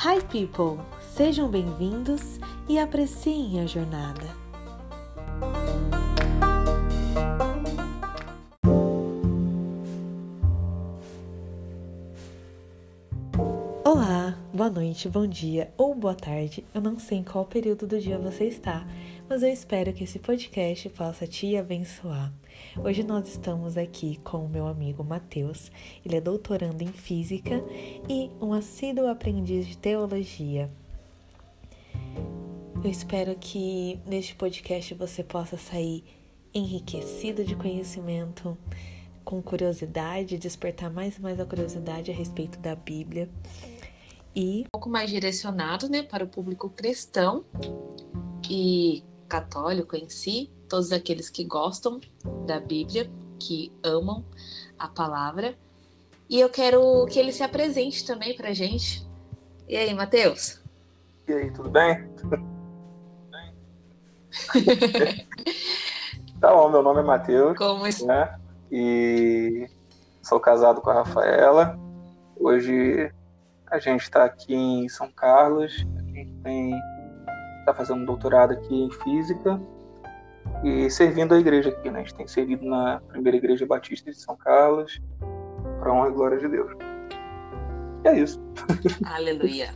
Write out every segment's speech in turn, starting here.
Hi people, sejam bem-vindos e apreciem a jornada. Olá, boa noite, bom dia ou boa tarde. Eu não sei em qual período do dia você está, mas eu espero que esse podcast possa te abençoar. Hoje nós estamos aqui com o meu amigo Matheus. Ele é doutorando em física e um assíduo aprendiz de teologia. Eu espero que neste podcast você possa sair enriquecido de conhecimento, com curiosidade, despertar mais e mais a curiosidade a respeito da Bíblia e um pouco mais direcionado, né, para o público cristão e católico em si, todos aqueles que gostam da Bíblia, que amam a palavra. E eu quero que ele se apresente também para gente. E aí, Matheus? E aí, tudo bem? tá bom, meu nome é Matheus. Como está? Né? E sou casado com a Rafaela. Hoje a gente está aqui em São Carlos. A gente tem está fazendo um doutorado aqui em física e servindo a igreja aqui, né? A gente tem servido na primeira igreja batista de São Carlos, para honra e glória de Deus. E é isso. Aleluia.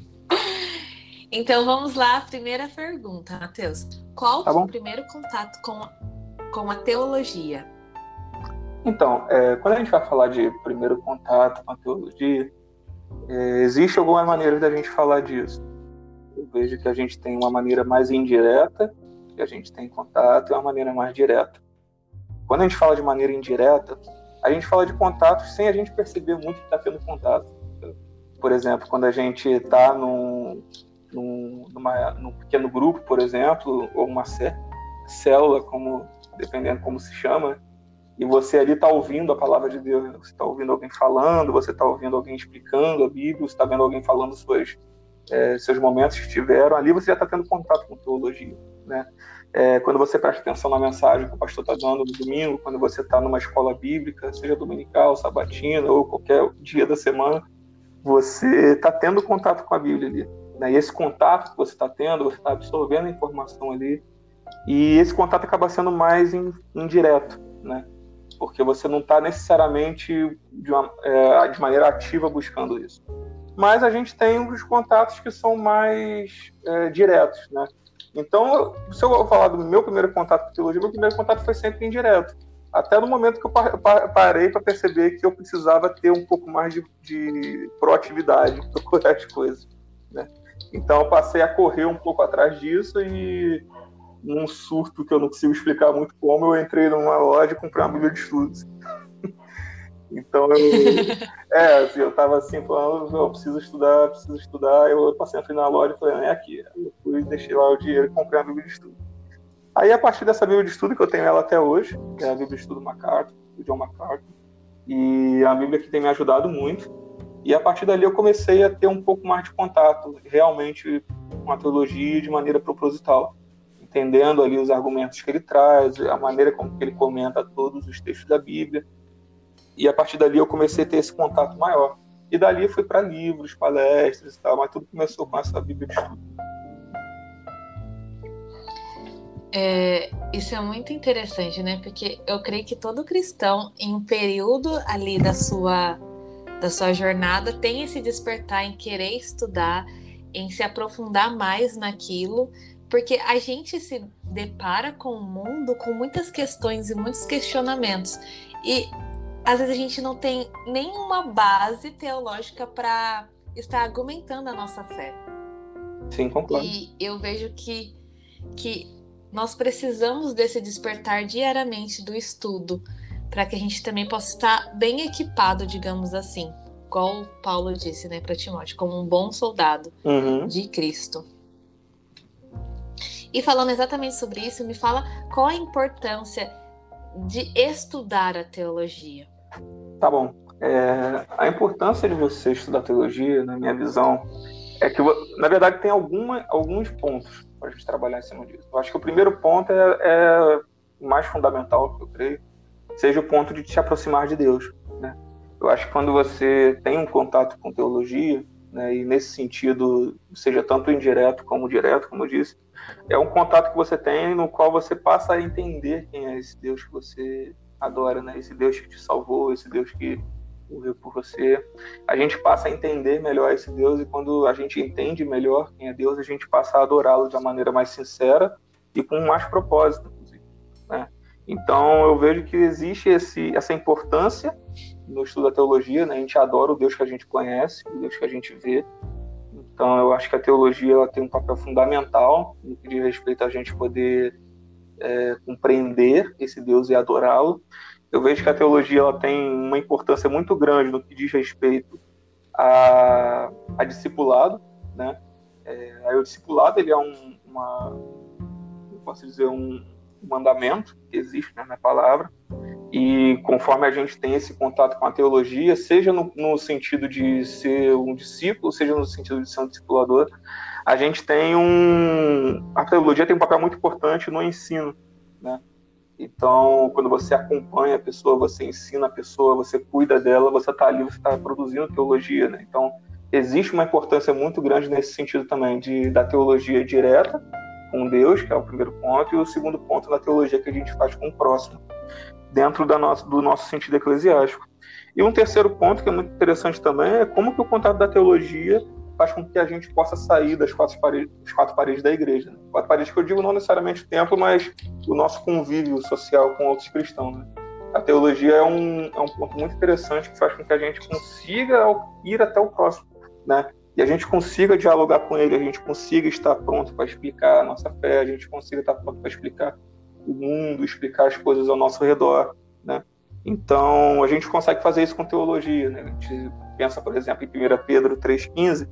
então vamos lá, primeira pergunta, Matheus. Qual tá o primeiro contato com, com a teologia? Então, é, quando a gente vai falar de primeiro contato com a teologia, é, existe alguma maneira da gente falar disso. Eu vejo que a gente tem uma maneira mais indireta que a gente tem contato é uma maneira mais direta. Quando a gente fala de maneira indireta, a gente fala de contatos sem a gente perceber muito que está tendo contato. Por exemplo, quando a gente está num, num, numa, num pequeno grupo, por exemplo, ou uma célula, como dependendo como se chama, e você ali está ouvindo a palavra de Deus, você está ouvindo alguém falando, você está ouvindo alguém explicando a Bíblia, você está vendo alguém falando suas, é, seus momentos que tiveram, ali você já está tendo contato com teologia. Né? É, quando você presta atenção na mensagem que o pastor está dando no domingo, quando você está numa escola bíblica, seja dominical, sabatina ou qualquer dia da semana, você está tendo contato com a Bíblia ali. Né? E esse contato que você está tendo, você está absorvendo a informação ali, e esse contato acaba sendo mais indireto, né? porque você não está necessariamente de, uma, é, de maneira ativa buscando isso mas a gente tem os contatos que são mais é, diretos, né? Então, se eu falar do meu primeiro contato com teologia, meu primeiro contato foi sempre indireto. Até no momento que eu parei para perceber que eu precisava ter um pouco mais de, de proatividade, procurar as coisas. Né? Então, eu passei a correr um pouco atrás disso e, num surto que eu não consigo explicar muito como, eu entrei numa loja e comprei uma Bíblia de estudos. Então eu. é, assim, eu tava assim, falando, eu preciso estudar, preciso estudar. Eu passei na loja e falei, é aqui. Eu fui, deixei lá o dinheiro e comprei a Bíblia de Estudo. Aí, a partir dessa Bíblia de Estudo, que eu tenho ela até hoje, que é a Bíblia de Estudo MacArthur, do John MacArthur, e a Bíblia que tem me ajudado muito. E a partir dali eu comecei a ter um pouco mais de contato realmente com a teologia de maneira proposital, entendendo ali os argumentos que ele traz, a maneira como ele comenta todos os textos da Bíblia e a partir dali eu comecei a ter esse contato maior. E dali eu fui para livros, palestras e tal, mas tudo começou com essa Bíblia de estudo. É, isso é muito interessante, né? Porque eu creio que todo cristão, em um período ali da sua, da sua jornada, tem esse despertar em querer estudar, em se aprofundar mais naquilo, porque a gente se depara com o mundo com muitas questões e muitos questionamentos. E às vezes a gente não tem nenhuma base teológica para estar argumentando a nossa fé. Sim, concordo. E eu vejo que, que nós precisamos desse despertar diariamente do estudo, para que a gente também possa estar bem equipado, digamos assim, igual Paulo disse né, para Timóteo, como um bom soldado uhum. de Cristo. E falando exatamente sobre isso, me fala qual a importância de estudar a teologia. Tá bom. É, a importância de você estudar teologia, na minha visão, é que, na verdade, tem alguma, alguns pontos para a gente trabalhar em cima disso. Eu acho que o primeiro ponto é, é mais fundamental, eu creio, seja o ponto de te aproximar de Deus. Né? Eu acho que quando você tem um contato com teologia, né? E nesse sentido, seja tanto indireto como direto, como eu disse, é um contato que você tem no qual você passa a entender quem é esse Deus que você adora, né? Esse Deus que te salvou, esse Deus que morreu por você. A gente passa a entender melhor esse Deus e quando a gente entende melhor quem é Deus, a gente passa a adorá-lo de uma maneira mais sincera e com mais propósito, né? Então eu vejo que existe esse, essa importância no estudo da teologia, né? A gente adora o Deus que a gente conhece, o Deus que a gente vê. Então eu acho que a teologia ela tem um papel fundamental no que diz respeito a gente poder é, compreender esse Deus e adorá-lo. Eu vejo que a teologia ela tem uma importância muito grande no que diz respeito a, a discipulado, né? É, o discipulado ele é um, uma, posso dizer um mandamento que existe né, na palavra e conforme a gente tem esse contato com a teologia, seja no, no, sentido de ser um discípulo, seja no sentido de ser um discipulador, a gente tem um. A teologia tem um papel muito importante no ensino. Né? Então, quando você acompanha a pessoa, você ensina a pessoa, você cuida dela, você está ali, você está produzindo teologia. Né? Então, existe uma importância muito grande nesse sentido também, de, da teologia direta com Deus, que é o primeiro ponto, e o segundo ponto da teologia que a gente faz com o próximo dentro da nossa, do nosso sentido eclesiástico. E um terceiro ponto que é muito interessante também é como que o contato da teologia faz com que a gente possa sair das quatro paredes, das quatro paredes da igreja. Né? Quatro paredes que eu digo não necessariamente o templo, mas o nosso convívio social com outros cristãos. Né? A teologia é um, é um ponto muito interessante que faz com que a gente consiga ir até o próximo, né? E a gente consiga dialogar com ele, a gente consiga estar pronto para explicar a nossa fé, a gente consiga estar pronto para explicar o mundo, explicar as coisas ao nosso redor, né? Então, a gente consegue fazer isso com teologia, né? A gente pensa, por exemplo, em 1 Pedro 3,15,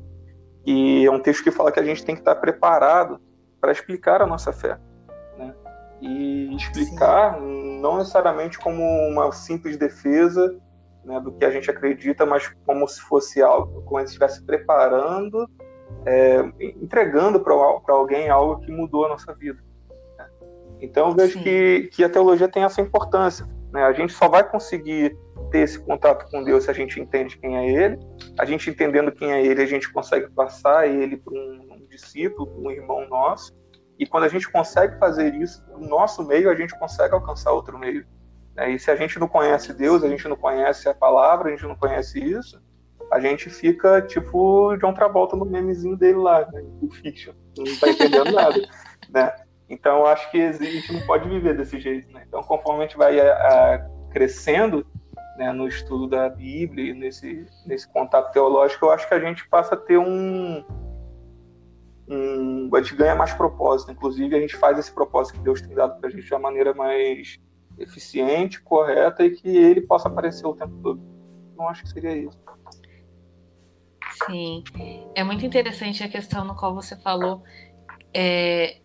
que é um texto que fala que a gente tem que estar preparado para explicar a nossa fé, né? E explicar Sim. não necessariamente como uma simples defesa né, do que a gente acredita, mas como se fosse algo, como se estivesse preparando, é, entregando para alguém algo que mudou a nossa vida. Então eu vejo que, que a teologia tem essa importância. Né? A gente só vai conseguir ter esse contato com Deus se a gente entende quem é Ele. A gente entendendo quem é Ele, a gente consegue passar Ele para um, um discípulo, um irmão nosso. E quando a gente consegue fazer isso no nosso meio, a gente consegue alcançar outro meio. Né? E se a gente não conhece Deus, a gente não conhece a palavra, a gente não conhece isso, a gente fica tipo John Travolta no memezinho dele lá, né? o Fiction, não está entendendo nada, né? Então, acho que a gente não pode viver desse jeito. Né? Então, conforme a gente vai a, a, crescendo né, no estudo da Bíblia nesse, nesse contato teológico, eu acho que a gente passa a ter um, um. A gente ganha mais propósito. Inclusive, a gente faz esse propósito que Deus tem dado para a gente de uma maneira mais eficiente, correta e que ele possa aparecer o tempo todo. Então, acho que seria isso. Sim, é muito interessante a questão no qual você falou é,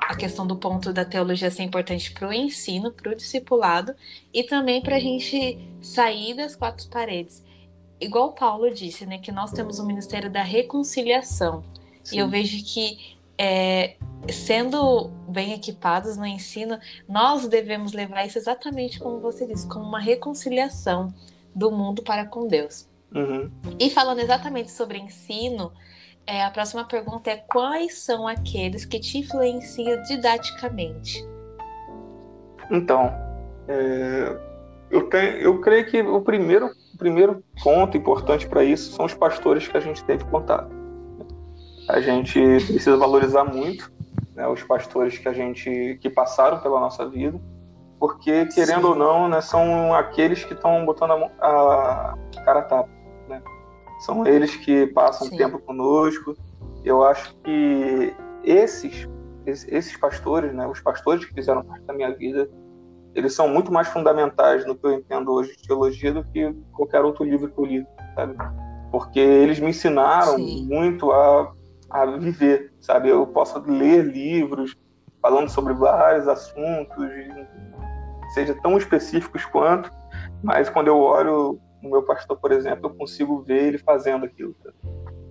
a questão do ponto da teologia ser importante para o ensino, para o discipulado e também para a gente sair das quatro paredes. Igual Paulo disse, né, que nós temos o ministério da reconciliação. Sim. E eu vejo que é, sendo bem equipados no ensino, nós devemos levar isso exatamente como você disse, como uma reconciliação do mundo para com Deus. Uhum. E falando exatamente sobre ensino, é, a próxima pergunta é: quais são aqueles que te influenciam didaticamente? Então, é, eu, tenho, eu creio que o primeiro, o primeiro ponto importante para isso são os pastores que a gente teve contato. A gente precisa valorizar muito né, os pastores que a gente que passaram pela nossa vida, porque querendo Sim. ou não, né, são aqueles que estão botando a, a cara a tapa são eles que passam Sim. tempo conosco. Eu acho que esses, esses pastores, né, os pastores que fizeram parte da minha vida, eles são muito mais fundamentais no que eu entendo hoje de teologia do que qualquer outro livro que eu li, sabe? Porque eles me ensinaram Sim. muito a, a viver, sabe? Eu posso ler livros falando sobre vários assuntos, seja tão específicos quanto, mas quando eu olho o meu pastor, por exemplo, eu consigo ver ele fazendo aquilo. Tá?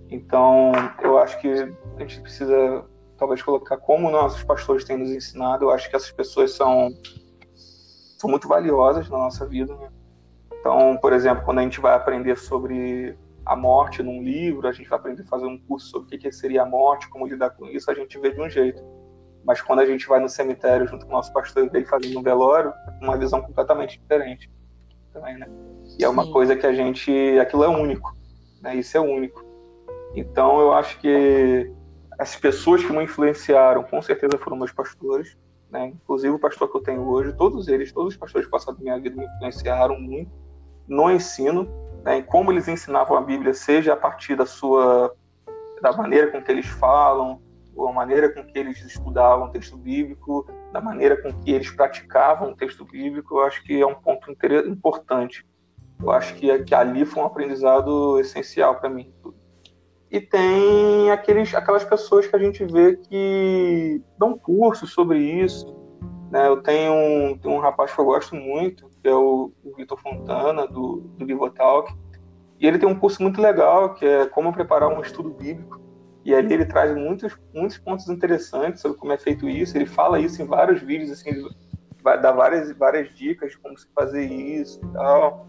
Então, eu acho que a gente precisa talvez colocar como nossos pastores têm nos ensinado. Eu acho que essas pessoas são são muito valiosas na nossa vida. Né? Então, por exemplo, quando a gente vai aprender sobre a morte num livro, a gente vai aprender a fazer um curso sobre o que seria a morte, como lidar com isso, a gente vê de um jeito. Mas quando a gente vai no cemitério junto com o nosso pastor e ele fazendo um velório, uma visão completamente diferente. Também, né? E é uma Sim. coisa que a gente. Aquilo é único. Né? Isso é único. Então eu acho que as pessoas que me influenciaram, com certeza foram meus pastores. Né? Inclusive o pastor que eu tenho hoje, todos eles, todos os pastores que passaram da minha vida me influenciaram muito no ensino, né? em como eles ensinavam a Bíblia, seja a partir da sua da maneira com que eles falam, ou a maneira com que eles estudavam o texto bíblico, da maneira com que eles praticavam o texto bíblico, eu acho que é um ponto importante. Eu acho que, que ali foi um aprendizado essencial para mim. E tem aqueles, aquelas pessoas que a gente vê que dão cursos sobre isso. Né? Eu tenho um, tenho um rapaz que eu gosto muito, que é o, o Vitor Fontana, do, do Bibotalk. E ele tem um curso muito legal, que é como preparar um estudo bíblico. E ali ele traz muitos, muitos pontos interessantes sobre como é feito isso. Ele fala isso em vários vídeos, assim, vai dar várias, várias dicas de como se fazer isso e tal.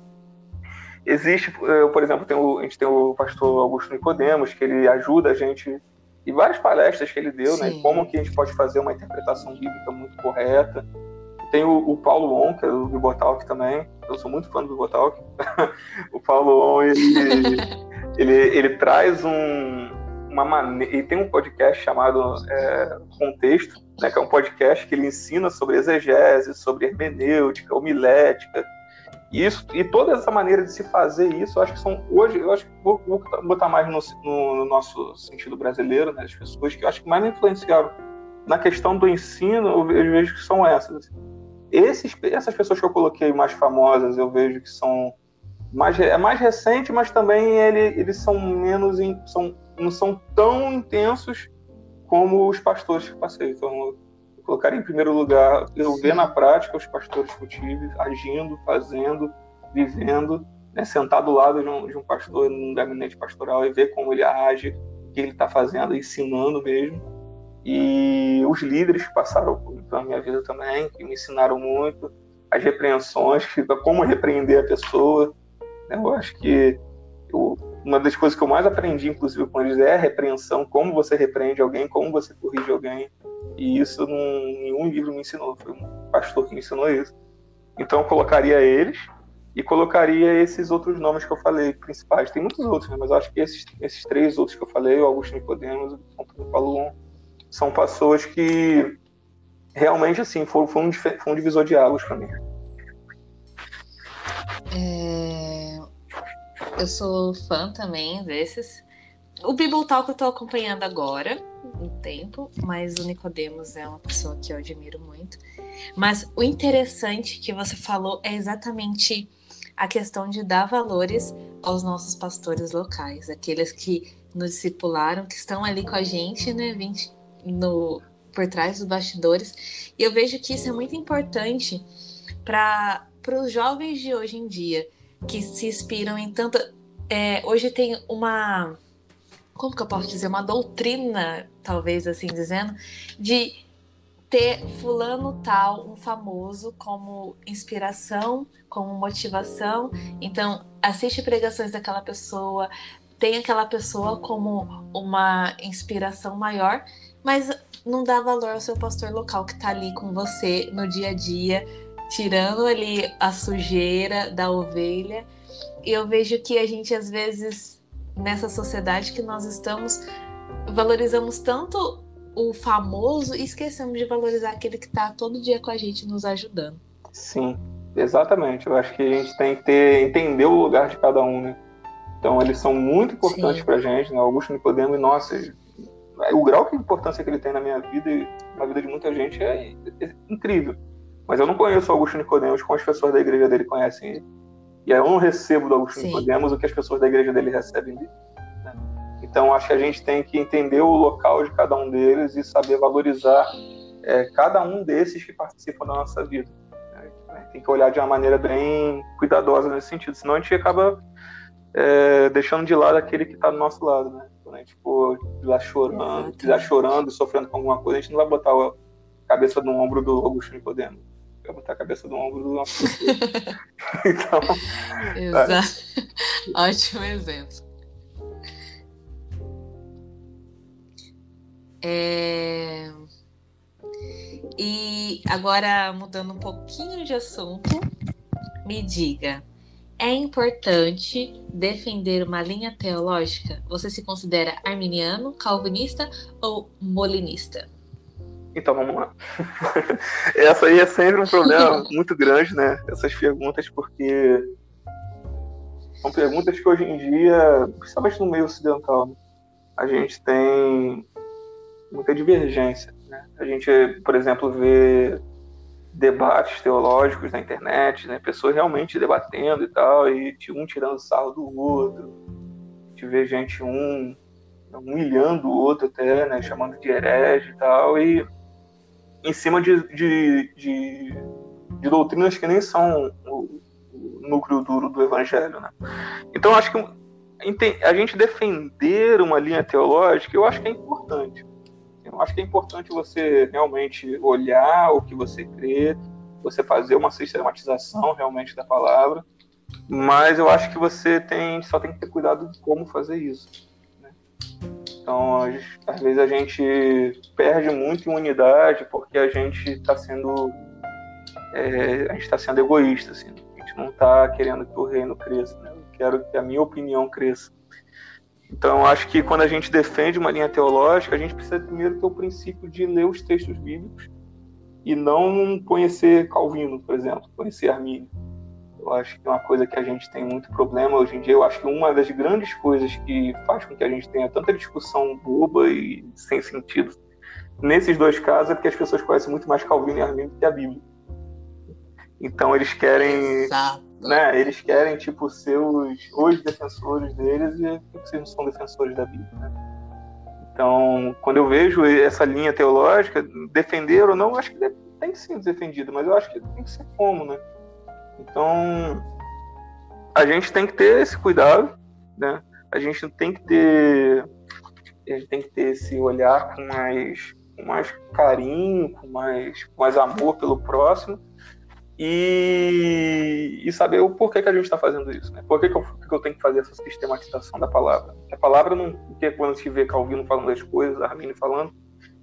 Existe, eh, por exemplo, tem o, a gente tem o pastor Augusto Nicodemos, que ele ajuda a gente e várias palestras que ele deu, né, Sim. né? Como que a gente pode fazer uma interpretação bíblica muito correta. Tem o, o Paulo On, que é do Bibotalk também. Eu sou muito fã do Bibotalk. o Paulo On, ele, ele, ele traz um, uma maneira. E tem um podcast chamado é, Contexto, né, que é um podcast que ele ensina sobre exegese, sobre hermenêutica, homilética isso, e toda essa maneira de se fazer isso, eu acho que são hoje, eu acho que vou, vou botar mais no, no, no, nosso sentido brasileiro, né, as pessoas que eu acho que mais me influenciaram na questão do ensino, eu vejo que são essas. Assim. Esses, essas pessoas que eu coloquei mais famosas, eu vejo que são mais é mais recente, mas também ele, eles são menos são não são tão intensos como os pastores que passei. Então colocar em primeiro lugar, eu ver na prática os pastores que eu tive agindo, fazendo, vivendo, né, sentar do lado de um, de um pastor num gabinete pastoral e ver como ele age, o que ele está fazendo, ensinando mesmo. E os líderes que passaram pela minha vida também, que me ensinaram muito, as repreensões, como repreender a pessoa. Né, eu acho que eu, uma das coisas que eu mais aprendi, inclusive, com eles é a repreensão, como você repreende alguém, como você corrige alguém. E isso não, nenhum livro me ensinou, foi um pastor que me ensinou isso. Então eu colocaria eles e colocaria esses outros nomes que eu falei, principais. Tem muitos outros, né? mas acho que esses, esses três outros que eu falei, o Augusto Nicodemos, o Paulo são pessoas que realmente assim foi, foi, um, foi um divisor de águas para mim. É... Eu sou fã também desses. O Bible Talk eu tô acompanhando agora, um tempo, mas o Nicodemos é uma pessoa que eu admiro muito. Mas o interessante que você falou é exatamente a questão de dar valores aos nossos pastores locais, aqueles que nos discipularam, que estão ali com a gente, né, 20, no, por trás dos bastidores. E eu vejo que isso é muito importante para os jovens de hoje em dia, que se inspiram em tanta. É, hoje tem uma. Como que eu posso dizer? Uma doutrina, talvez assim dizendo, de ter fulano tal, um famoso, como inspiração, como motivação. Então, assiste pregações daquela pessoa, tem aquela pessoa como uma inspiração maior, mas não dá valor ao seu pastor local que está ali com você no dia a dia, tirando ali a sujeira da ovelha. E eu vejo que a gente, às vezes, nessa sociedade que nós estamos, valorizamos tanto o famoso e esquecemos de valorizar aquele que está todo dia com a gente nos ajudando. Sim, exatamente. Eu acho que a gente tem que ter, entender o lugar de cada um, né? Então, eles são muito importantes para a gente, né? Augusto Nicodemo, e nossa, o grau de importância que ele tem na minha vida e na vida de muita gente é, é incrível. Mas eu não conheço o Augusto Nicodemos como as pessoas da igreja dele conhecem ele. E eu não recebo do Augusto Nicodemos o que as pessoas da igreja dele recebem dele. Né? Então acho que a gente tem que entender o local de cada um deles e saber valorizar é, cada um desses que participam da nossa vida. Né? Tem que olhar de uma maneira bem cuidadosa nesse sentido, senão a gente acaba é, deixando de lado aquele que está do nosso lado, né? Quando a gente for lá chorando, quiser chorando sofrendo com alguma coisa, a gente não vai botar a cabeça no ombro do Augusto Nicodemo quer botar a cabeça no ombro do nosso Então. Exato. É. Ótimo exemplo. É... E agora, mudando um pouquinho de assunto, me diga: é importante defender uma linha teológica? Você se considera arminiano, calvinista ou molinista? Então vamos lá. Essa aí é sempre um problema muito grande, né? Essas perguntas, porque são perguntas que hoje em dia, principalmente no meio ocidental, a gente tem muita divergência. Né? A gente, por exemplo, vê debates teológicos na internet, né? pessoas realmente debatendo e tal, e um tirando sarro do outro. A gente vê gente um humilhando o outro até, né? chamando de herege e tal, e em cima de, de, de, de doutrinas que nem são o, núcleo duro do evangelho. Né? Então, acho que a gente defender uma linha teológica, eu acho que é importante. Eu acho que é importante você realmente olhar o que você crê, você fazer uma sistematização realmente da palavra, mas eu acho que você tem só tem que ter cuidado de como fazer isso. Né? Então, às vezes a gente perde muito em unidade porque a gente está sendo é, a gente está sendo egoísta, assim. A gente não está querendo que o reino cresça, né? Eu quero que a minha opinião cresça. Então, acho que quando a gente defende uma linha teológica, a gente precisa primeiro ter o princípio de ler os textos bíblicos e não conhecer Calvino, por exemplo, conhecer Armínio. Eu acho que é uma coisa que a gente tem muito problema hoje em dia. Eu acho que uma das grandes coisas que faz com que a gente tenha tanta discussão boba e sem sentido nesses dois casos é porque as pessoas conhecem muito mais Calvino e Armínio do que a Bíblia. Então eles querem Exato né, eles querem, tipo, ser os, os defensores deles e vocês não são defensores da Bíblia, né? Então, quando eu vejo essa linha teológica, defender ou não, acho que tem que ser defendido, mas eu acho que tem que ser como, né? Então, a gente tem que ter esse cuidado, né? A gente tem que ter, a gente tem que ter esse olhar com mais, com mais carinho, com mais, com mais amor pelo próximo, e, e saber o porquê que a gente está fazendo isso, né? Por que, que, eu, que eu tenho que fazer essa sistematização da palavra? A palavra não, porque quando se vê Calvino falando das coisas, Arminio falando,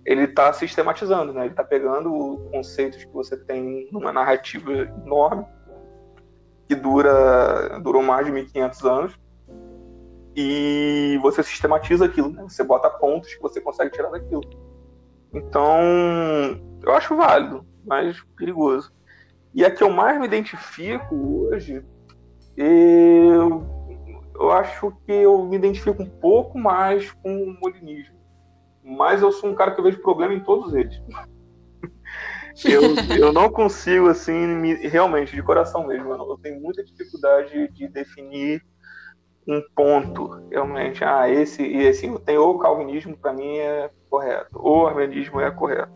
ele está sistematizando, né? Ele está pegando conceitos que você tem numa narrativa enorme que dura durou mais de 1500 anos e você sistematiza aquilo, né? Você bota pontos que você consegue tirar daquilo. Então, eu acho válido, mas perigoso. E a que eu mais me identifico hoje, eu, eu acho que eu me identifico um pouco mais com o molinismo. Mas eu sou um cara que eu vejo problema em todos eles. Eu, eu não consigo, assim, me, realmente, de coração mesmo, eu, eu tenho muita dificuldade de definir um ponto, realmente. Ah, esse e assim, tem ou o calvinismo para mim é correto, ou o armenismo é correto.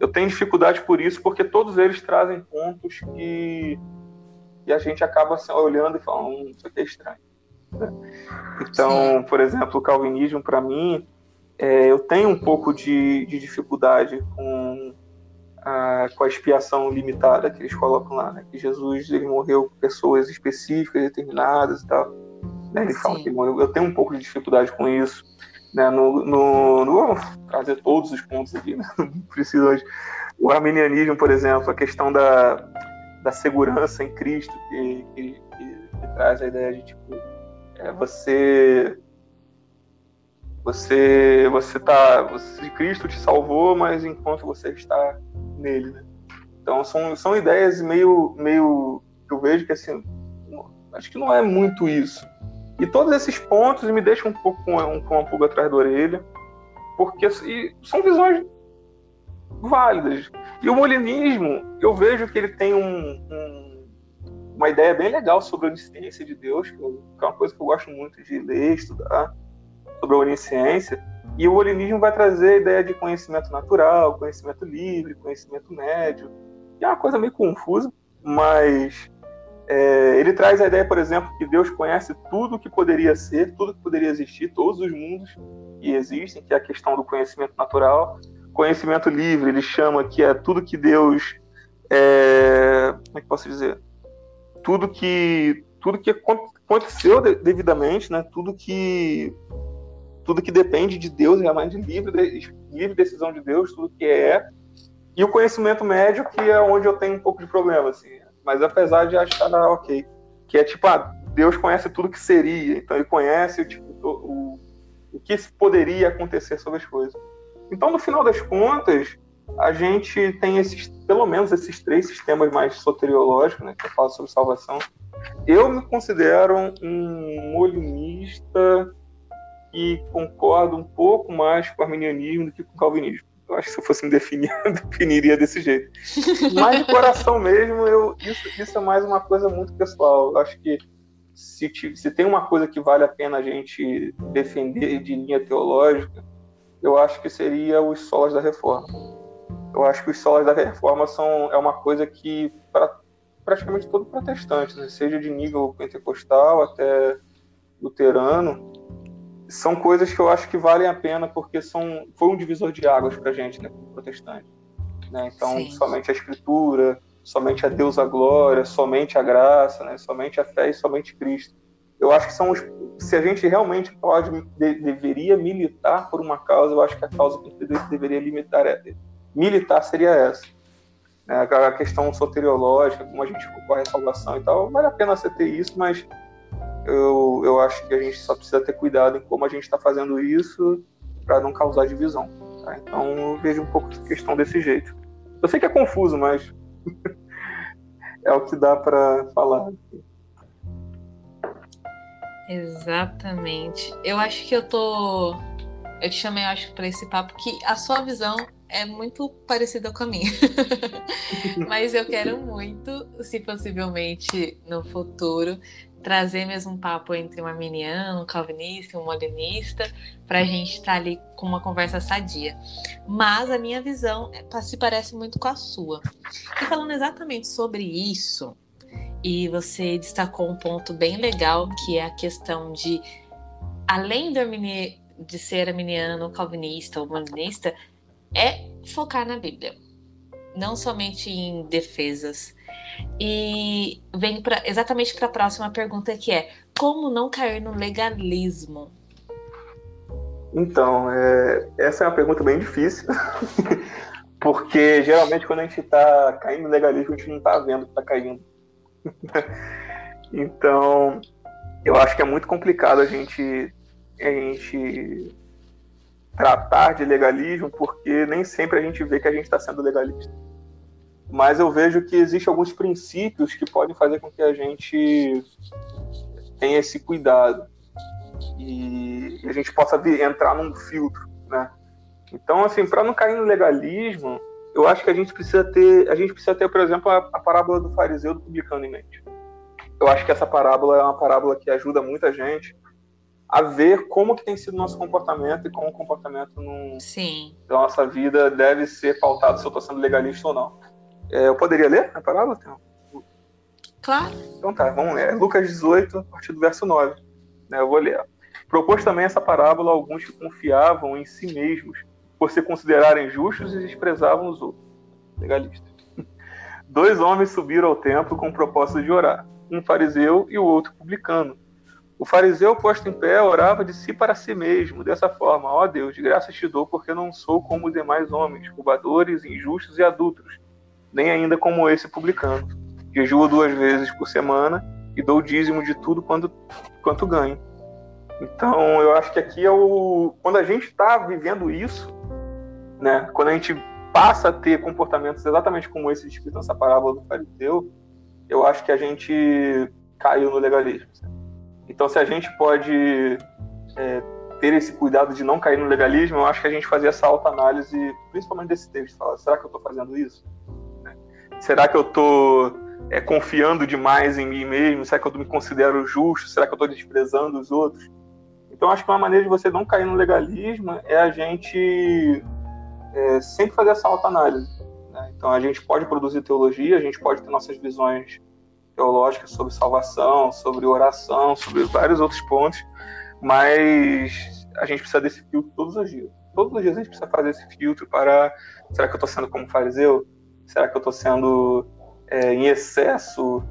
Eu tenho dificuldade por isso, porque todos eles trazem pontos que, que a gente acaba assim, olhando e falando, hum, isso aqui é estranho. Então, Sim. por exemplo, o calvinismo, para mim, é, eu tenho um pouco de, de dificuldade com com a expiação limitada que eles colocam lá, né? que Jesus ele morreu por pessoas específicas, determinadas e tal. Né? Ele Sim. fala que morreu. Eu tenho um pouco de dificuldade com isso. Né? No, no, no, vamos trazer todos os pontos aqui, né? não preciso hoje. O arminianismo, por exemplo, a questão da, da segurança em Cristo, que, que, que, que traz a ideia de tipo, é, você você você tá você, Cristo te salvou mas enquanto você está nele né? então são, são ideias meio meio que eu vejo que assim acho que não é muito isso e todos esses pontos me deixam um pouco com, um, com uma pulga atrás da orelha, porque são visões válidas. E o molinismo, eu vejo que ele tem um, um, uma ideia bem legal sobre a onisciência de Deus, que, que, é uma coisa que eu gosto muito de ler, estudar, sobre a onisciência. E o molinismo vai trazer a ideia de conhecimento natural, conhecimento livre, conhecimento médio, é uma coisa meio confusa, mas é, ele traz a ideia, por exemplo, que Deus conhece tudo que poderia ser, tudo que poderia existir, todos os mundos que existem, que é a questão do conhecimento natural. Conhecimento livre, ele chama que é tudo que Deus. É, como é que posso dizer? Tudo que, tudo que aconteceu devidamente, né? tudo que tudo que depende de Deus, realmente livre, de, livre decisão de Deus, tudo que é. E o conhecimento médio, que é onde eu tenho um pouco de problema, assim. Mas apesar de achar ah, ok, que é tipo, ah, Deus conhece tudo que seria, então ele conhece tipo, o, o, o que poderia acontecer sobre as coisas. Então, no final das contas, a gente tem esses, pelo menos esses três sistemas mais soteriológicos, né, que eu falo sobre salvação. Eu me considero um molinista que concordo um pouco mais com o arminianismo do que com o calvinismo. Eu acho que se eu fosse me definir, eu definiria desse jeito. Mas de coração mesmo, eu, isso, isso é mais uma coisa muito pessoal. Eu acho que se, se tem uma coisa que vale a pena a gente defender de linha teológica, eu acho que seria os solas da reforma. Eu acho que os solas da reforma são é uma coisa que para praticamente todo protestante, né? seja de nível pentecostal até luterano, são coisas que eu acho que valem a pena porque são foi um divisor de águas para gente, né, protestante. Né? Então, Sim. somente a escritura, somente a Deus a glória, somente a graça, né? somente a fé e somente Cristo. Eu acho que são os, se a gente realmente pode de, deveria militar por uma causa, eu acho que a causa que deveria limitar é, militar seria essa. Né? A questão soteriológica, como a gente concorre à salvação e tal, vale a pena você ter isso, mas eu, eu acho que a gente só precisa ter cuidado em como a gente está fazendo isso para não causar divisão. Tá? Então eu vejo um pouco de questão desse jeito. Eu sei que é confuso, mas é o que dá para falar. Exatamente. Eu acho que eu tô. Eu te chamei, acho, para esse papo que a sua visão é muito parecida com a minha. Mas eu quero muito, se possivelmente no futuro, trazer mesmo um papo entre um arminiano, um calvinista, um molinista, para a gente estar tá ali com uma conversa sadia. Mas a minha visão é, se parece muito com a sua. E falando exatamente sobre isso, e você destacou um ponto bem legal, que é a questão de, além do de ser arminiano, calvinista ou molinista, é focar na Bíblia. Não somente em defesas e vem pra, exatamente para a próxima pergunta que é como não cair no legalismo? Então, é, essa é uma pergunta bem difícil, porque geralmente quando a gente está caindo no legalismo, a gente não está vendo que está caindo. então, eu acho que é muito complicado a gente, a gente tratar de legalismo, porque nem sempre a gente vê que a gente está sendo legalista mas eu vejo que existem alguns princípios que podem fazer com que a gente tenha esse cuidado e a gente possa entrar num filtro, né? Então, assim, para não cair no legalismo, eu acho que a gente precisa ter, a gente precisa ter, por exemplo, a, a parábola do fariseu do publicano em mente. Eu acho que essa parábola é uma parábola que ajuda muita gente a ver como que tem sido nosso comportamento e como o comportamento no, Sim. da nossa vida deve ser pautado se eu estou sendo legalista ou não. É, eu poderia ler a parábola? Claro. Então tá, vamos ler. Lucas 18, a partir do verso 9. Né, eu vou ler. Propôs também essa parábola a alguns que confiavam em si mesmos, por se considerarem justos e desprezavam os outros. Legalista. Dois homens subiram ao templo com o propósito de orar, um fariseu e o outro publicano. O fariseu, posto em pé, orava de si para si mesmo, dessa forma: Ó oh Deus, de graça te dou, porque não sou como os demais homens, roubadores, injustos e adultos nem ainda como esse publicano. Jejuo duas vezes por semana e dou dízimo de tudo quanto, quanto ganho. Então, eu acho que aqui é o. Quando a gente está vivendo isso, né? quando a gente passa a ter comportamentos exatamente como esse descrito nessa parábola do fariseu, eu acho que a gente caiu no legalismo. Então, se a gente pode é, ter esse cuidado de não cair no legalismo, eu acho que a gente fazer essa autoanálise, principalmente desse texto, falar, será que eu estou fazendo isso? Será que eu estou é, confiando demais em mim mesmo? Será que eu me considero justo? Será que eu estou desprezando os outros? Então, acho que uma maneira de você não cair no legalismo é a gente é, sempre fazer essa autoanálise. Né? Então, a gente pode produzir teologia, a gente pode ter nossas visões teológicas sobre salvação, sobre oração, sobre vários outros pontos, mas a gente precisa desse filtro todos os dias. Todos os dias a gente precisa fazer esse filtro para será que eu estou sendo como fariseu? Será que eu estou sendo é, em excesso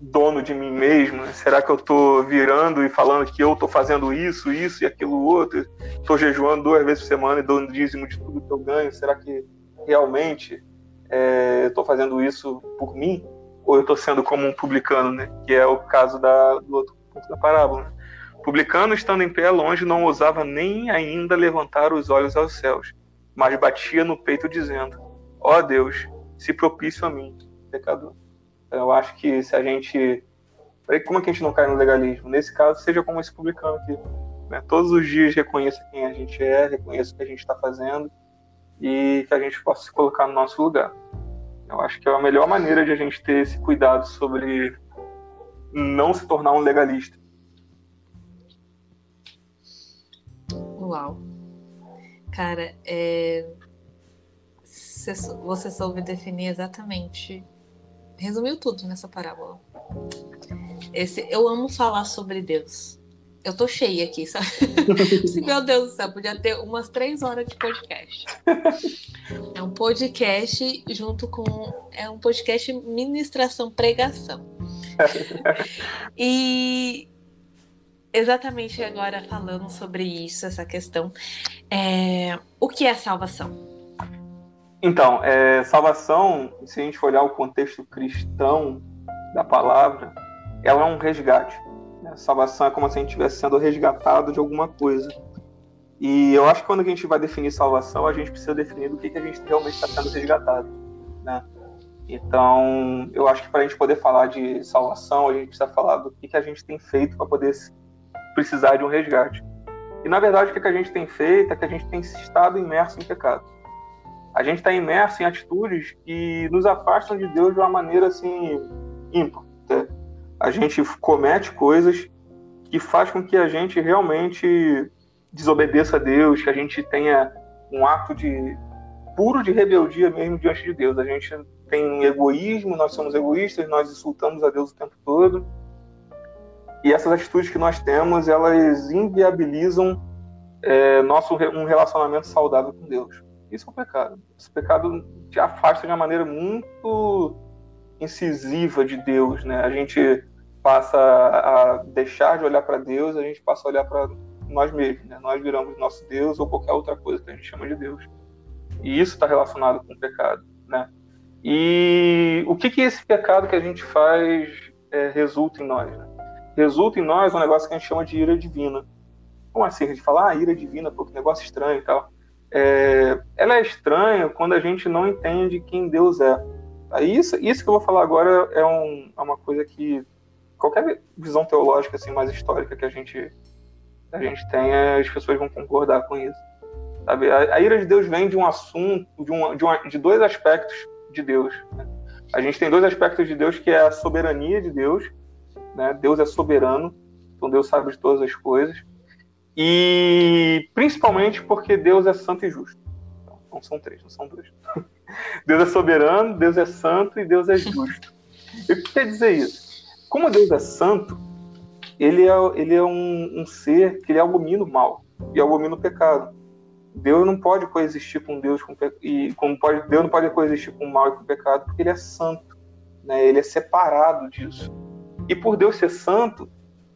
dono de mim mesmo? Será que eu estou virando e falando que eu estou fazendo isso, isso e aquilo outro? Estou jejuando duas vezes por semana e dando dízimo de tudo que eu ganho? Será que realmente é, estou fazendo isso por mim? Ou eu estou sendo como um publicano, né? Que é o caso da, do outro ponto da parábola. Né? Publicano, estando em pé longe, não ousava nem ainda levantar os olhos aos céus, mas batia no peito dizendo: Ó oh Deus, se propício a mim, pecador. Então, eu acho que se a gente. Como é que a gente não cai no legalismo? Nesse caso, seja como esse publicano aqui. Né? Todos os dias reconheça quem a gente é, reconheça o que a gente está fazendo e que a gente possa se colocar no nosso lugar. Eu acho que é a melhor maneira de a gente ter esse cuidado sobre não se tornar um legalista. Uau. Cara, é... você soube definir exatamente resumiu tudo nessa parábola. Esse, eu amo falar sobre Deus. Eu tô cheia aqui, sabe? Meu Deus do céu, podia ter umas três horas de podcast. É um podcast junto com. É um podcast ministração, pregação. E exatamente agora falando sobre isso, essa questão. É, o que é salvação? Então, é, salvação, se a gente for olhar o contexto cristão da palavra, ela é um resgate. Né? Salvação é como se a gente estivesse sendo resgatado de alguma coisa. E eu acho que quando a gente vai definir salvação, a gente precisa definir do que, que a gente realmente está sendo resgatado. Né? Então, eu acho que para a gente poder falar de salvação, a gente precisa falar do que, que a gente tem feito para poder precisar de um resgate. E na verdade, o que, que a gente tem feito é que a gente tem estado imerso em pecado a gente está imerso em atitudes que nos afastam de Deus de uma maneira assim ímpar. Né? A gente comete coisas que faz com que a gente realmente desobedeça a Deus, que a gente tenha um ato de puro de rebeldia mesmo diante de Deus. A gente tem egoísmo, nós somos egoístas, nós insultamos a Deus o tempo todo. E essas atitudes que nós temos, elas inviabilizam é, nosso um relacionamento saudável com Deus. Isso é um pecado. Esse pecado te afasta de uma maneira muito incisiva de Deus, né? A gente passa a deixar de olhar para Deus, a gente passa a olhar para nós mesmos, né? Nós viramos nosso Deus ou qualquer outra coisa que a gente chama de Deus. E isso está relacionado com o pecado, né? E o que que esse pecado que a gente faz é, resulta em nós? Né? Resulta em nós um negócio que a gente chama de ira divina. Como assim? A gente fala, ah, ira divina, pô, que negócio estranho e tal é, ela é estranha quando a gente não entende quem Deus é. Isso, isso que eu vou falar agora é, um, é uma coisa que qualquer visão teológica assim mais histórica que a gente a gente tenha, as pessoas vão concordar com isso. Sabe? A, a ira de Deus vem de um assunto, de, uma, de, uma, de dois aspectos de Deus. Né? A gente tem dois aspectos de Deus que é a soberania de Deus, né? Deus é soberano, então Deus sabe de todas as coisas. E principalmente porque Deus é santo e justo. Não, não são três, não são dois. Deus é soberano, Deus é santo e Deus é justo. E que quer dizer isso? Como Deus é santo, ele é, ele é um, um ser que ele abomina o mal e abomina o pecado. Deus não pode coexistir com Deus com, e como pode, Deus não pode coexistir com o mal e com o pecado porque ele é santo, né? Ele é separado disso. E por Deus ser santo,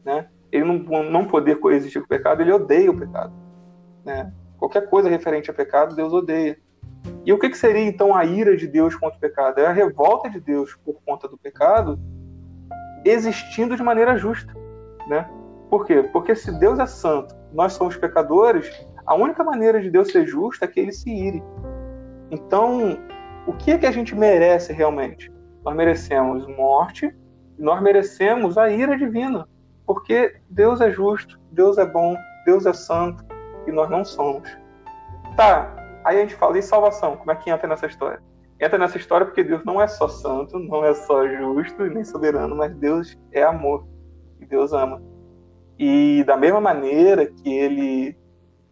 né? ele não, não poder coexistir com o pecado, ele odeia o pecado. Né? Qualquer coisa referente a pecado, Deus odeia. E o que, que seria então a ira de Deus contra o pecado? É a revolta de Deus por conta do pecado existindo de maneira justa. Né? Por quê? Porque se Deus é santo, nós somos pecadores, a única maneira de Deus ser justo é que ele se ire. Então, o que é que a gente merece realmente? Nós merecemos morte, nós merecemos a ira divina. Porque Deus é justo, Deus é bom, Deus é santo e nós não somos. Tá, aí a gente fala, e salvação? Como é que entra nessa história? Entra nessa história porque Deus não é só santo, não é só justo e nem soberano, mas Deus é amor e Deus ama. E da mesma maneira que Ele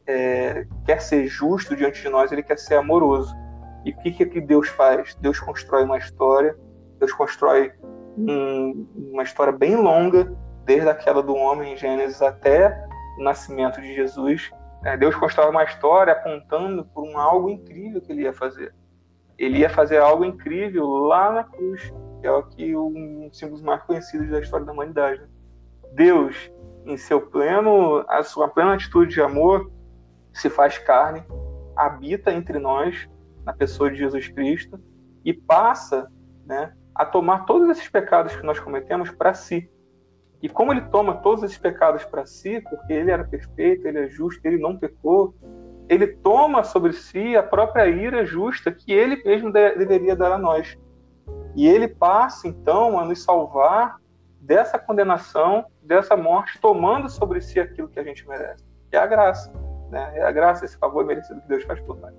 é, quer ser justo diante de nós, Ele quer ser amoroso. E o que, que Deus faz? Deus constrói uma história, Deus constrói um, uma história bem longa desde a queda do homem em Gênesis até o nascimento de Jesus, né, Deus constrói uma história apontando por um algo incrível que ele ia fazer. Ele ia fazer algo incrível lá na cruz. que é o que um dos símbolos mais conhecidos da história da humanidade. Né? Deus, em seu pleno, a sua plena atitude de amor, se faz carne, habita entre nós, na pessoa de Jesus Cristo, e passa né, a tomar todos esses pecados que nós cometemos para si. E como ele toma todos esses pecados para si, porque ele era perfeito, ele é justo, ele não pecou, ele toma sobre si a própria ira justa que ele mesmo de deveria dar a nós. E ele passa então a nos salvar dessa condenação, dessa morte, tomando sobre si aquilo que a gente merece. Que é a graça. Né? É a graça, esse favor merecido que Deus faz por nós.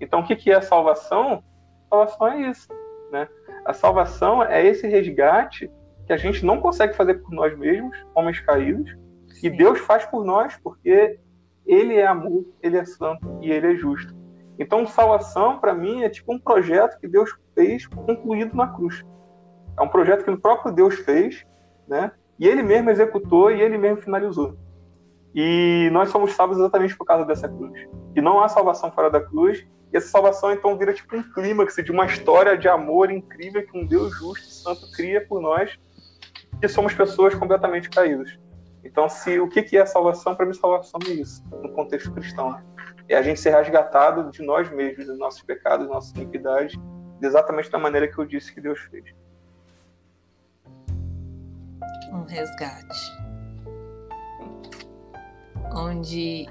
Então, o que é a salvação? A salvação é isso. Né? A salvação é esse resgate que a gente não consegue fazer por nós mesmos, homens caídos, Sim. e Deus faz por nós, porque Ele é amor, Ele é santo e Ele é justo. Então, salvação, para mim, é tipo um projeto que Deus fez concluído na cruz. É um projeto que o próprio Deus fez, né? E Ele mesmo executou e Ele mesmo finalizou. E nós somos salvos exatamente por causa dessa cruz. E não há salvação fora da cruz. E essa salvação, então, vira tipo um clímax de uma história de amor incrível que um Deus justo e santo cria por nós que somos pessoas completamente caídas. Então, se o que, que é salvação, para mim, salvação é isso, no contexto cristão. Né? É a gente ser resgatado de nós mesmos, dos nossos pecados, das nossas iniquidades, exatamente da maneira que eu disse que Deus fez. Um resgate. Onde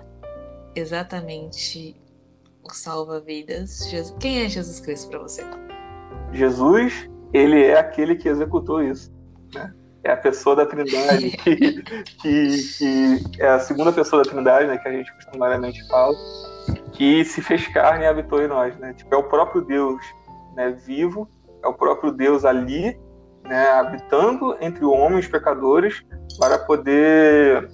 exatamente o salva-vidas. Quem é Jesus Cristo para você? Jesus, ele é aquele que executou isso. Né? É a pessoa da Trindade, que, que, que, é a segunda pessoa da Trindade, né, que a gente costumariamente fala, que se fez carne e habitou em nós, né? Tipo, é o próprio Deus, né, vivo, é o próprio Deus ali, né, habitando entre homens pecadores para poder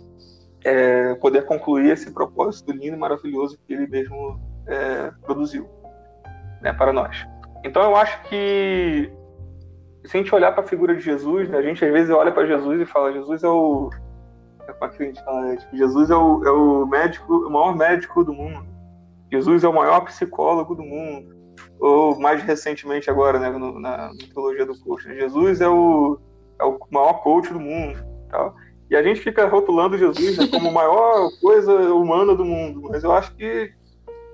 é, poder concluir esse propósito lindo e maravilhoso que ele mesmo é, produziu, né, para nós. Então eu acho que se a gente olhar para a figura de Jesus, né, a gente às vezes olha para Jesus e fala: Jesus é o. É como é que a gente fala? É, tipo, Jesus é o, é o médico, o maior médico do mundo. Jesus é o maior psicólogo do mundo. Ou mais recentemente agora, né, no, na, teologia do coach, né, Jesus é o, é o maior coach do mundo. Tal. E a gente fica rotulando Jesus né, como a maior coisa humana do mundo. Mas eu acho que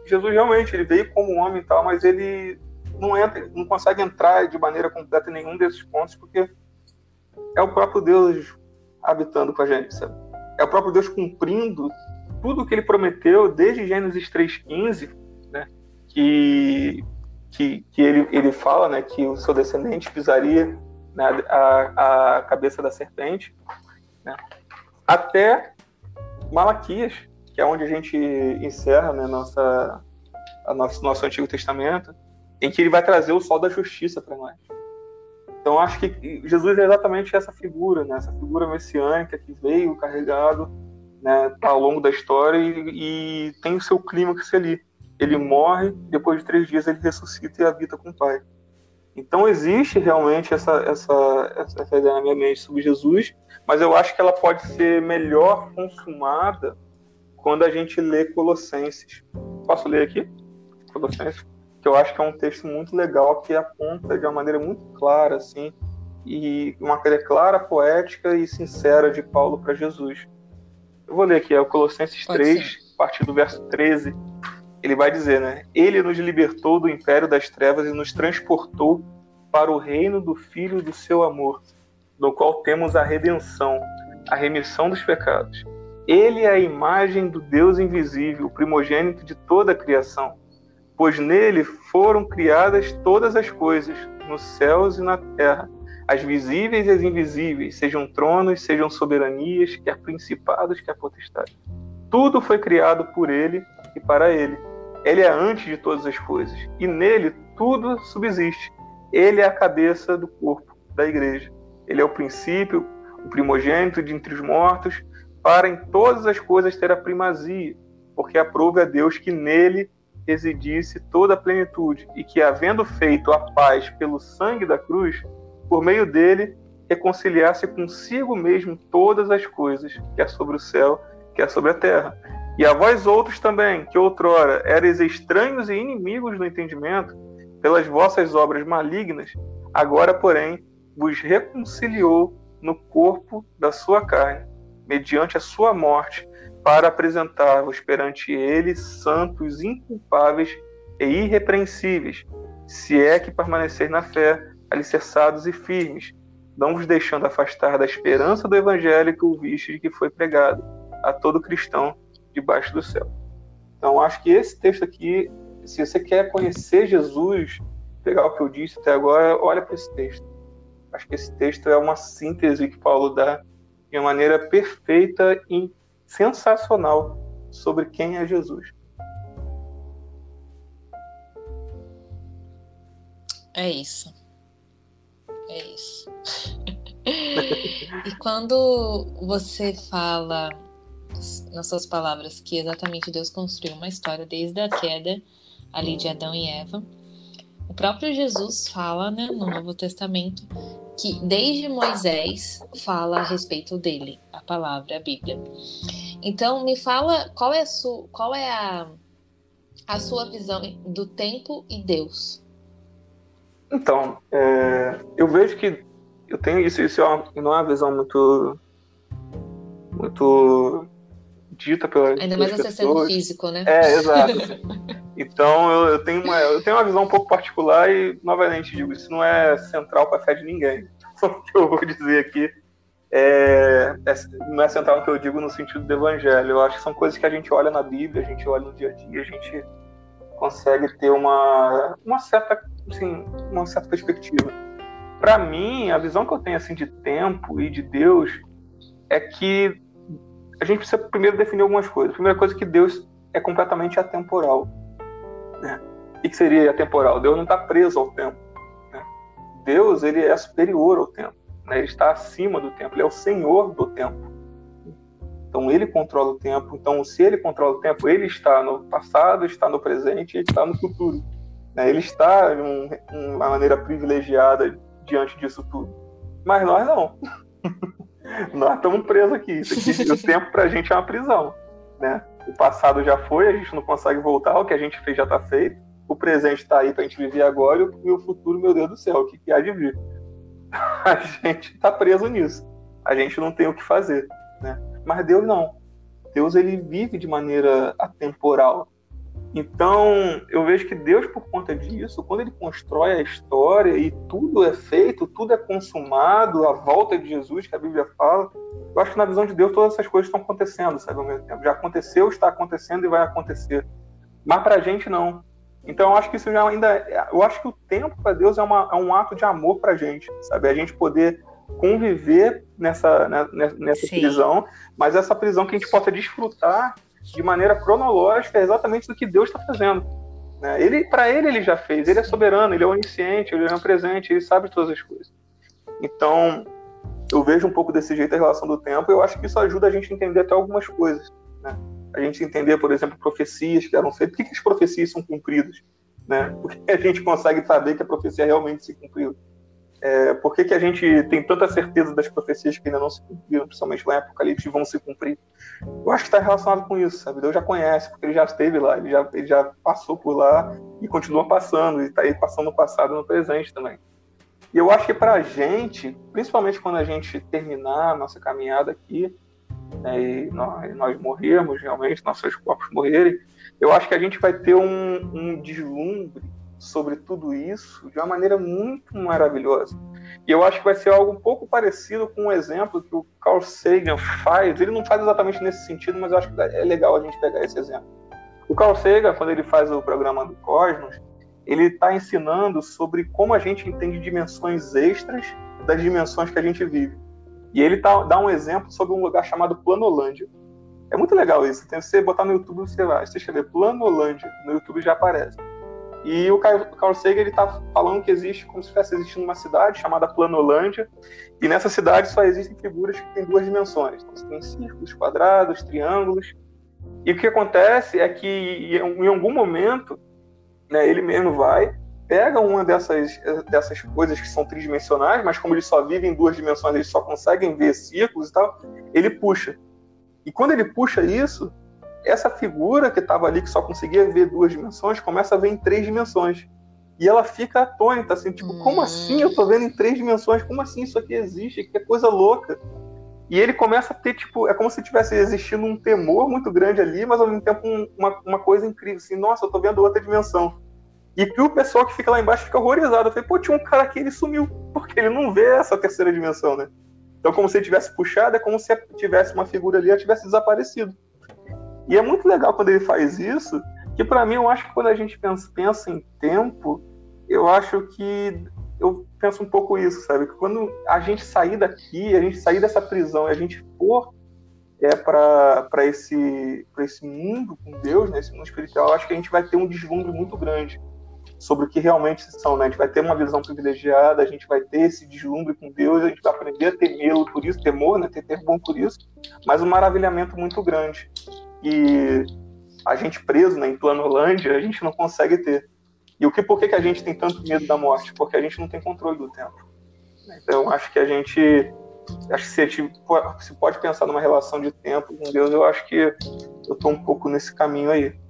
Jesus realmente ele veio como um homem e tal, mas ele não entra, não consegue entrar de maneira completa em nenhum desses pontos, porque é o próprio Deus habitando com a gente, sabe? É o próprio Deus cumprindo tudo o que ele prometeu desde Gênesis 3:15, né? Que que, que ele, ele fala, né, que o seu descendente pisaria né, a, a cabeça da serpente, né? Até Malaquias, que é onde a gente encerra né, nossa, a nosso, nosso Antigo Testamento, em que ele vai trazer o sol da justiça para nós. Então acho que Jesus é exatamente essa figura, né? essa figura messiânica que veio carregado né, ao longo da história e, e tem o seu clímax ali. Ele morre, depois de três dias ele ressuscita e habita com o Pai. Então existe realmente essa, essa, essa ideia na minha mente sobre Jesus, mas eu acho que ela pode ser melhor consumada quando a gente lê Colossenses. Posso ler aqui? Colossenses que eu acho que é um texto muito legal que aponta de uma maneira muito clara, assim, e uma maneira clara, poética e sincera de Paulo para Jesus. Eu vou ler aqui, é o Colossenses Pode 3, ser. a partir do verso 13. Ele vai dizer, né? Ele nos libertou do império das trevas e nos transportou para o reino do Filho do seu amor, no qual temos a redenção, a remissão dos pecados. Ele é a imagem do Deus invisível, o primogênito de toda a criação pois nele foram criadas todas as coisas, nos céus e na terra, as visíveis e as invisíveis, sejam tronos, sejam soberanias, quer principados, quer potestades. Tudo foi criado por ele e para ele. Ele é antes de todas as coisas, e nele tudo subsiste. Ele é a cabeça do corpo, da igreja. Ele é o princípio, o primogênito de entre os mortos, para em todas as coisas ter a primazia, porque aprove a Deus que nele residisse toda a plenitude, e que, havendo feito a paz pelo sangue da cruz, por meio dele reconciliasse consigo mesmo todas as coisas, quer sobre o céu, quer sobre a terra. E a vós outros também, que outrora eres estranhos e inimigos do entendimento, pelas vossas obras malignas, agora, porém, vos reconciliou no corpo da sua carne, mediante a sua morte, para apresentar-vos perante ele santos, inculpáveis e irrepreensíveis, se é que permaneceis na fé, alicerçados e firmes, não vos deixando afastar da esperança do evangelho que ouviste e que foi pregado a todo cristão debaixo do céu. Então, acho que esse texto aqui, se você quer conhecer Jesus, pegar o que eu disse até agora, olha para esse texto. Acho que esse texto é uma síntese que Paulo dá de uma maneira perfeita e sensacional sobre quem é Jesus. É isso. É isso. e quando você fala nas suas palavras que exatamente Deus construiu uma história desde a queda ali de Adão e Eva, o próprio Jesus fala né, no Novo Testamento que desde Moisés fala a respeito dele, a palavra, a Bíblia. Então, me fala qual é a, sua, qual é a, a sua visão do tempo e Deus. Então, é, eu vejo que eu tenho isso, isso é uma, não é uma visão muito muito dita pela Ainda mais você sendo físico, né? É, exato. então eu, eu, tenho uma, eu tenho uma visão um pouco particular e, novamente, digo, isso não é central para a fé de ninguém. o que eu vou dizer aqui é, é, não é central que eu digo no sentido do evangelho. Eu acho que são coisas que a gente olha na Bíblia, a gente olha no dia a dia, a gente consegue ter uma, uma certa assim, uma certa perspectiva. Para mim, a visão que eu tenho assim de tempo e de Deus é que a gente precisa primeiro definir algumas coisas. A primeira coisa é que Deus é completamente atemporal. Né? O que seria atemporal? Deus não está preso ao tempo. Né? Deus ele é superior ao tempo. Né? Ele está acima do tempo. Ele é o Senhor do tempo. Então ele controla o tempo. Então se ele controla o tempo, ele está no passado, está no presente e está no futuro. Né? Ele está de um, uma maneira privilegiada diante disso tudo. Mas nós não. nós estamos presos aqui. aqui o tempo para a gente é uma prisão. Né? O passado já foi, a gente não consegue voltar, o que a gente fez já está feito. O presente está aí para a gente viver agora e o futuro, meu Deus do céu, o que, que há de vir? A gente está preso nisso. A gente não tem o que fazer. Né? Mas Deus não. Deus ele vive de maneira atemporal. Então, eu vejo que Deus, por conta disso, quando ele constrói a história e tudo é feito, tudo é consumado, a volta de Jesus, que a Bíblia fala, eu acho que na visão de Deus todas essas coisas estão acontecendo, sabe, ao mesmo tempo. Já aconteceu, está acontecendo e vai acontecer. Mas para a gente, não. Então, eu acho que isso já ainda. Eu acho que o tempo para Deus é, uma, é, um ato de amor para a gente, sabe? A gente poder conviver nessa, né, nessa prisão, mas essa prisão que a gente possa desfrutar de maneira cronológica é exatamente do que Deus está fazendo. Né? Ele, para ele, ele já fez. Ele é soberano, ele é onisciente, ele é presente, ele sabe todas as coisas. Então, eu vejo um pouco desse jeito a relação do tempo. E eu acho que isso ajuda a gente a entender até algumas coisas. Né? A gente entender, por exemplo, profecias que eram feitas. Por que, que as profecias são cumpridas? Né? Porque a gente consegue saber que a profecia realmente se cumpriu. É, por que, que a gente tem tanta certeza das profecias que ainda não se cumpriram, principalmente lá em Apocalipse, vão se cumprir? Eu acho que está relacionado com isso, sabe? Deus já conhece, porque ele já esteve lá, ele já, ele já passou por lá e continua passando, e está aí passando no passado e no presente também. E eu acho que para a gente, principalmente quando a gente terminar a nossa caminhada aqui, né, e nós, nós morrermos realmente, nossos corpos morrerem, eu acho que a gente vai ter um, um deslumbre sobre tudo isso de uma maneira muito maravilhosa. E eu acho que vai ser algo um pouco parecido com um exemplo que o Carl Sagan faz. Ele não faz exatamente nesse sentido, mas eu acho que é legal a gente pegar esse exemplo. O Carl Sagan, quando ele faz o programa do Cosmos, ele está ensinando sobre como a gente entende dimensões extras das dimensões que a gente vive. E ele tá, dá um exemplo sobre um lugar chamado Planolândia. É muito legal isso. Tem, você botar no YouTube, você vai. Você escrever Planolândia, no YouTube já aparece. E o Carl Sagan ele está falando que existe como se estivesse existindo uma cidade chamada Planolândia, e nessa cidade só existem figuras que têm duas dimensões. Então, tem círculos, quadrados, triângulos. E o que acontece é que em algum momento, né, ele mesmo vai, pega uma dessas, dessas coisas que são tridimensionais, mas como eles só vivem em duas dimensões, eles só conseguem ver círculos e tal, ele puxa. E quando ele puxa isso, essa figura que estava ali, que só conseguia ver duas dimensões, começa a ver em três dimensões. E ela fica atônita, assim, tipo, como assim eu tô vendo em três dimensões? Como assim isso aqui existe? Que coisa louca. E ele começa a ter, tipo, é como se tivesse existindo um temor muito grande ali, mas ao mesmo tempo uma, uma coisa incrível, assim, nossa, eu tô vendo outra dimensão. E que o pessoal que fica lá embaixo fica horrorizado. Eu falei, pô, tinha um cara aqui, ele sumiu, porque ele não vê essa terceira dimensão, né? Então, como se ele tivesse puxado, é como se tivesse uma figura ali e tivesse desaparecido. E é muito legal quando ele faz isso, que para mim eu acho que quando a gente pensa, pensa em tempo, eu acho que eu penso um pouco isso, sabe? Que quando a gente sair daqui, a gente sair dessa prisão e a gente for é para esse para esse mundo com Deus, né, mundo espiritual, acho que a gente vai ter um deslumbre muito grande sobre o que realmente são, né? A gente vai ter uma visão privilegiada, a gente vai ter esse deslumbre com Deus, a gente vai aprender a temê-lo por isso, temor, né? Ter temor por isso, mas um maravilhamento muito grande. E a gente preso né, em Planolândia, a gente não consegue ter. E o que, por que, que a gente tem tanto medo da morte? Porque a gente não tem controle do tempo. Então, acho que a gente. Acho que se a gente se pode pensar numa relação de tempo com Deus, eu acho que eu estou um pouco nesse caminho aí.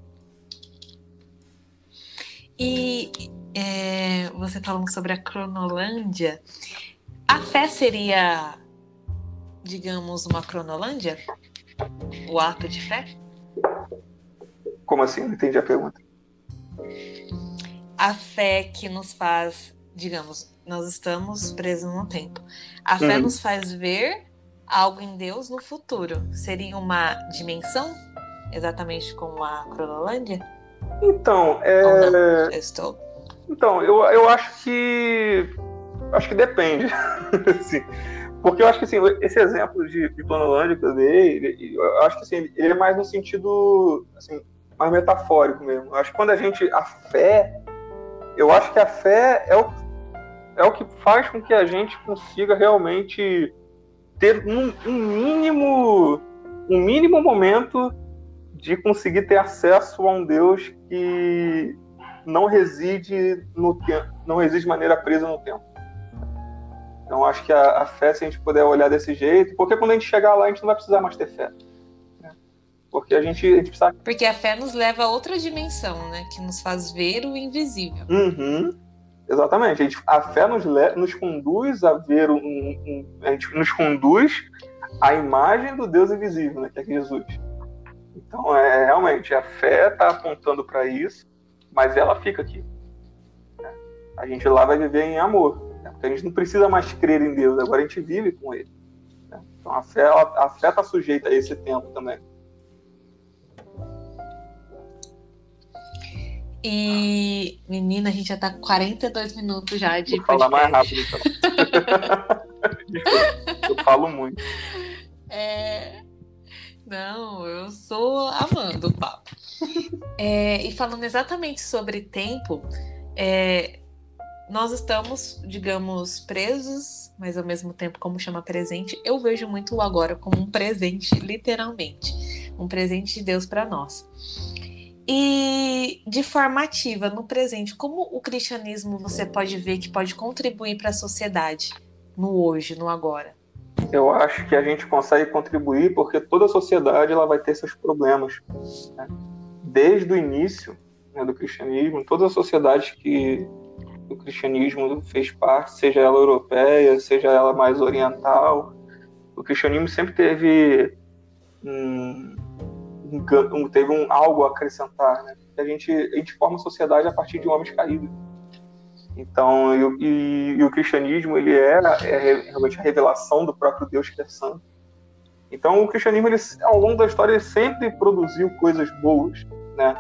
E é, você falando sobre a Cronolândia, a fé seria, digamos, uma Cronolândia? O ato de fé? Como assim? Não entendi a pergunta. A fé que nos faz, digamos, nós estamos presos no tempo. A fé hum. nos faz ver algo em Deus no futuro. Seria uma dimensão, exatamente como a Cronolândia? Então, é. Eu estou. Então, eu, eu acho que. Acho que depende. assim, porque eu acho que assim, esse exemplo de, de Planolândia que eu dei, eu acho que assim, ele é mais no sentido assim, mais metafórico mesmo. Eu acho que quando a gente. A fé. Eu acho que a fé é o, é o que faz com que a gente consiga realmente ter um, um mínimo. Um mínimo momento de conseguir ter acesso a um Deus que não reside no tempo, não reside de maneira presa no tempo. Então acho que a, a, fé, se a gente puder olhar desse jeito, porque quando a gente chegar lá, a gente não vai precisar mais ter fé. Né? Porque a gente, a gente precisa. Porque a fé nos leva a outra dimensão, né? Que nos faz ver o invisível. Uhum. Exatamente. A, gente, a fé nos, nos conduz a ver um, um, A gente nos conduz à imagem do Deus invisível, né? Que é Jesus. Então, é, realmente, a fé está apontando para isso, mas ela fica aqui. Né? A gente lá vai viver em amor, né? porque a gente não precisa mais crer em Deus, agora a gente vive com Ele. Né? Então, a fé a fé está sujeita a esse tempo também. E, menina, a gente já tá com 42 minutos já de Vou falar mais rápido, então. eu falo muito. É, não, eu sou amando o papo. É, e falando exatamente sobre tempo, é, nós estamos, digamos, presos, mas ao mesmo tempo, como chama presente, eu vejo muito o agora como um presente, literalmente. Um presente de Deus para nós. E de forma ativa, no presente, como o cristianismo você pode ver que pode contribuir para a sociedade no hoje, no agora? Eu acho que a gente consegue contribuir porque toda a sociedade ela vai ter seus problemas. Né? Desde o início né, do cristianismo, todas as sociedades que o cristianismo fez parte, seja ela europeia, seja ela mais oriental, o cristianismo sempre teve um, um teve um algo a acrescentar. Né? A, gente, a gente forma a sociedade a partir de homens caídos. Então, e, e, e, o cristianismo ele é, é, realmente a revelação do próprio Deus que é santo. Então, o cristianismo ele, ao longo da história sempre produziu coisas boas, né?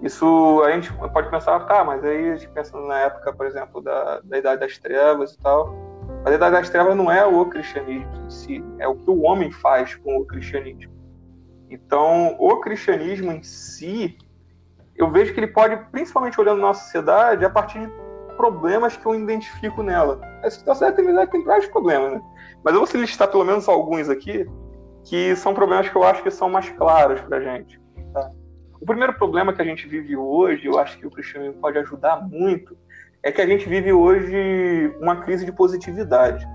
Isso a gente pode pensar, tá, mas aí a gente pensa na época, por exemplo, da, da Idade das Trevas e tal. Mas a Idade das Trevas não é o cristianismo em si, é o que o homem faz com o cristianismo. Então, o cristianismo em si, eu vejo que ele pode, principalmente olhando na nossa sociedade, a partir de problemas que eu identifico nela. A situação tem, tem vários problemas, né? Mas eu vou listar pelo menos alguns aqui, que são problemas que eu acho que são mais claros pra gente. Tá? O primeiro problema que a gente vive hoje, eu acho que o cristianismo pode ajudar muito, é que a gente vive hoje uma crise de positividade.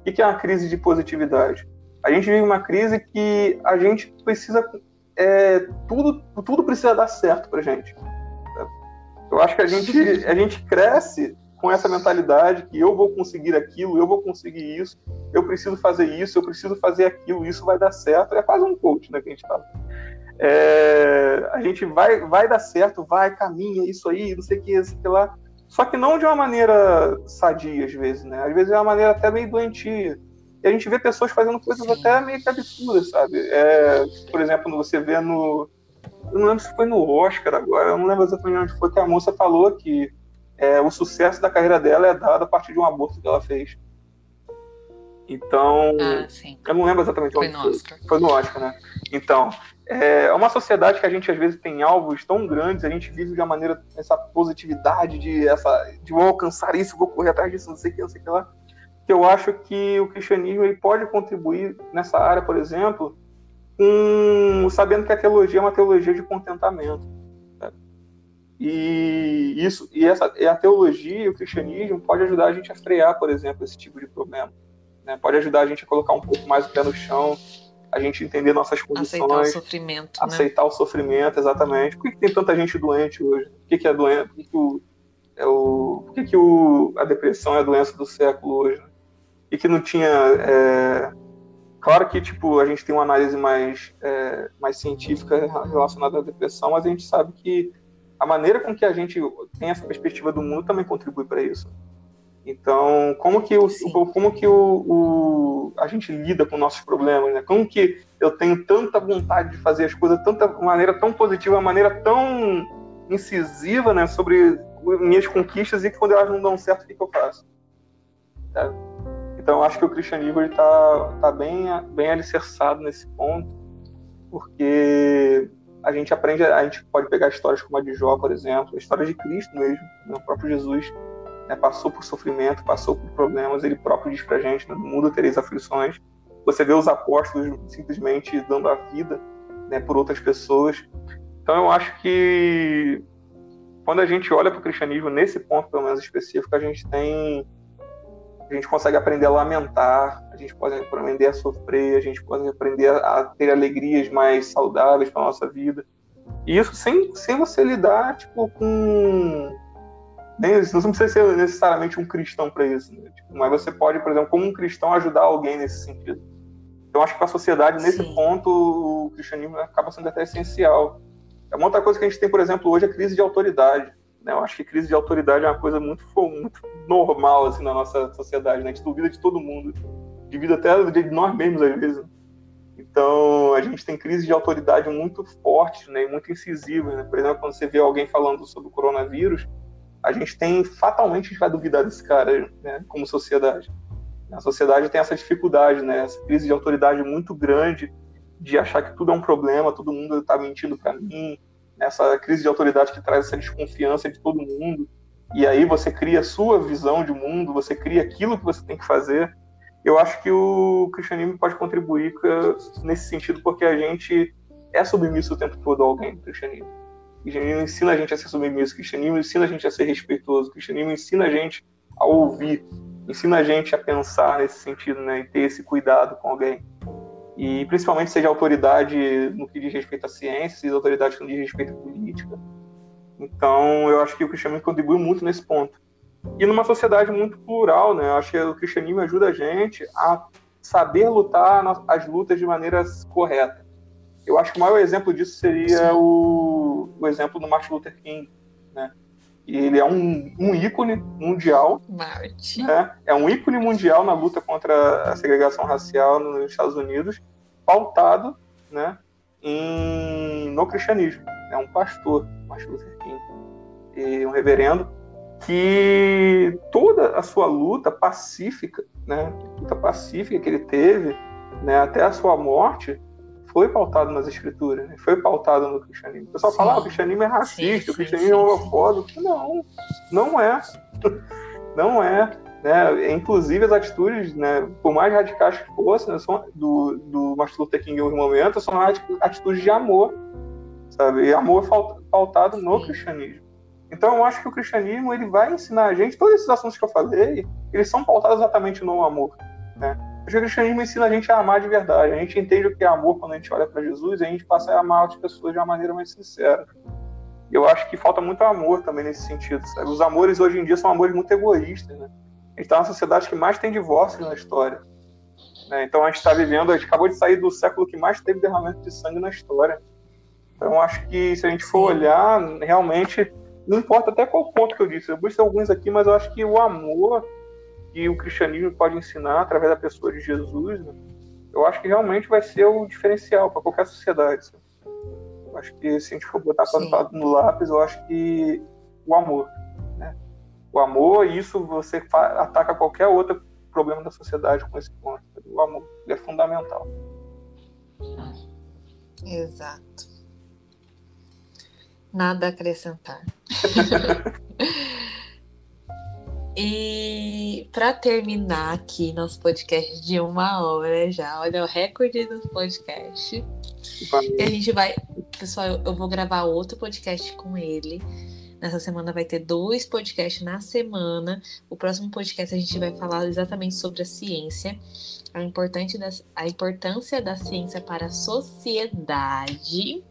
O que é uma crise de positividade? A gente vive uma crise que a gente precisa. É, tudo, tudo precisa dar certo pra gente Eu acho que a gente, a gente cresce com essa mentalidade que eu vou conseguir aquilo, eu vou conseguir isso, eu preciso fazer isso, eu preciso fazer aquilo, isso vai dar certo. É quase um coach, né, que a gente fala. É, a gente vai, vai dar certo, vai, caminha, isso aí, não sei o que, isso que lá. Só que não de uma maneira sadia, às vezes, né? Às vezes é uma maneira até meio doentia. E a gente vê pessoas fazendo coisas Sim. até meio que absurdas, sabe? É, por exemplo, você vê no. Eu não lembro se foi no Oscar agora, eu não lembro exatamente onde foi que a moça falou que é, o sucesso da carreira dela é dado a partir de um aborto que ela fez. Então, ah, eu não lembro exatamente foi onde no foi. Oscar. Foi no Oscar, né? Então, é uma sociedade que a gente às vezes tem alvos tão grandes, a gente vive de uma maneira essa positividade de essa de vou alcançar isso, vou correr atrás disso, não sei o que, não sei o que lá. Que eu acho que o cristianismo ele pode contribuir nessa área, por exemplo, com sabendo que a teologia é uma teologia de contentamento e isso e essa e a teologia e o cristianismo pode ajudar a gente a frear, por exemplo, esse tipo de problema. Né? Pode ajudar a gente a colocar um pouco mais o pé no chão, a gente entender nossas condições, aceitar o sofrimento, né? aceitar né? o sofrimento, exatamente. Por que, que, tem tanta gente doente hoje? Por que, que é doente? Por que, que o é o, por que, que o, a depressão é a doença do século hoje? Né? E que não tinha. É... Claro que tipo, a gente tem uma análise mais, é, mais científica relacionada à depressão, mas a gente sabe que a maneira com que a gente tem essa perspectiva do mundo também contribui para isso. Então, como que, o, como que o, o, a gente lida com nossos problemas, né? Como que eu tenho tanta vontade de fazer as coisas, tanta maneira tão positiva, uma maneira tão incisiva, né, sobre minhas conquistas e que quando elas não dão certo, o que, que eu faço? Tá? Então, acho que o cristianismo está tá bem, bem alicerçado nesse ponto, porque a gente aprende, a gente pode pegar histórias como a de Jó, por exemplo, a história de Cristo mesmo, né? o próprio Jesus né? passou por sofrimento, passou por problemas, ele próprio diz pra gente, né? no mundo tereis aflições. Você vê os apóstolos simplesmente dando a vida né, por outras pessoas. Então eu acho que quando a gente olha para o cristianismo nesse ponto, pelo menos específico, a gente tem a gente consegue aprender a lamentar, a gente pode aprender a sofrer, a gente pode aprender a ter alegrias mais saudáveis para nossa vida. E isso sem, sem você lidar tipo, com. Nem, não precisa ser necessariamente um cristão para isso, né? tipo, mas você pode, por exemplo, como um cristão, ajudar alguém nesse sentido. Então, acho que para a sociedade, nesse Sim. ponto, o cristianismo acaba sendo até essencial. É uma outra coisa que a gente tem, por exemplo, hoje, é a crise de autoridade. Né? Eu acho que crise de autoridade é uma coisa muito, muito normal assim, na nossa sociedade. Né? A gente duvida de todo mundo, duvida até de nós mesmos às vezes. Então, a gente tem crise de autoridade muito forte né, e muito incisiva. Né? Por exemplo, quando você vê alguém falando sobre o coronavírus, a gente tem, fatalmente, a gente vai duvidar desse cara né, como sociedade. A sociedade tem essa dificuldade, né, essa crise de autoridade muito grande de achar que tudo é um problema, todo mundo está mentindo para mim, essa crise de autoridade que traz essa desconfiança de todo mundo. E aí você cria a sua visão de mundo, você cria aquilo que você tem que fazer. Eu acho que o cristianismo pode contribuir nesse sentido, porque a gente é submisso o tempo todo a alguém do cristianismo. O cristianismo ensina a gente a ser submisso, o cristianismo ensina a gente a ser respeitoso, o cristianismo ensina a gente a ouvir, ensina a gente a pensar nesse sentido, né, e ter esse cuidado com alguém e principalmente seja autoridade no que diz respeito à ciência, seja autoridade no que diz respeito à política. Então, eu acho que o cristianismo contribui muito nesse ponto. E numa sociedade muito plural, né? Eu acho que o cristianismo ajuda a gente a saber lutar as lutas de maneira correta. Eu acho que o maior exemplo disso seria o, o exemplo do Martin Luther King, né? ele é um, um ícone mundial. Martin. Né? É um ícone mundial na luta contra a segregação racial nos Estados Unidos, pautado né, em, no cristianismo. É um pastor, Martin Luther King, e um reverendo, que toda a sua luta pacífica, né, luta pacífica que ele teve, né, até a sua morte, foi pautado nas escrituras, né? foi pautado no cristianismo. O pessoal sim. fala, ah, o cristianismo é racista, sim, o cristianismo sim, é homofóbico. Não, não é. Não é. Né? Inclusive as atitudes, né, por mais radicais que fossem, né, são, do, do Martin Luther King em momento, são atitudes de amor, sabe? E amor pautado no cristianismo. Então eu acho que o cristianismo ele vai ensinar a gente, todos esses assuntos que eu falei, eles são pautados exatamente no amor, né? Porque o cristianismo ensina a gente a amar de verdade. A gente entende o que é amor quando a gente olha para Jesus e a gente passa a amar as pessoas de uma maneira mais sincera. eu acho que falta muito amor também nesse sentido. Sabe? Os amores hoje em dia são amores muito egoístas. Né? A gente está na sociedade que mais tem divórcios na história. Né? Então a gente está vivendo, a gente acabou de sair do século que mais teve derramamento de sangue na história. Então acho que se a gente for olhar, realmente, não importa até qual ponto que eu disse, eu busquei alguns aqui, mas eu acho que o amor que o cristianismo pode ensinar através da pessoa de Jesus, né? eu acho que realmente vai ser o diferencial para qualquer sociedade. Sabe? Eu acho que se a gente for botar no lápis, eu acho que o amor. Né? O amor, isso você ataca qualquer outro problema da sociedade com esse ponto. O amor é fundamental. Exato. Nada a acrescentar. e para terminar aqui nosso podcast de uma hora já, olha o recorde do podcast. E a gente vai, pessoal, eu vou gravar outro podcast com ele. Nessa semana vai ter dois podcasts na semana. O próximo podcast a gente vai falar exatamente sobre a ciência, a, importante da, a importância da ciência para a sociedade,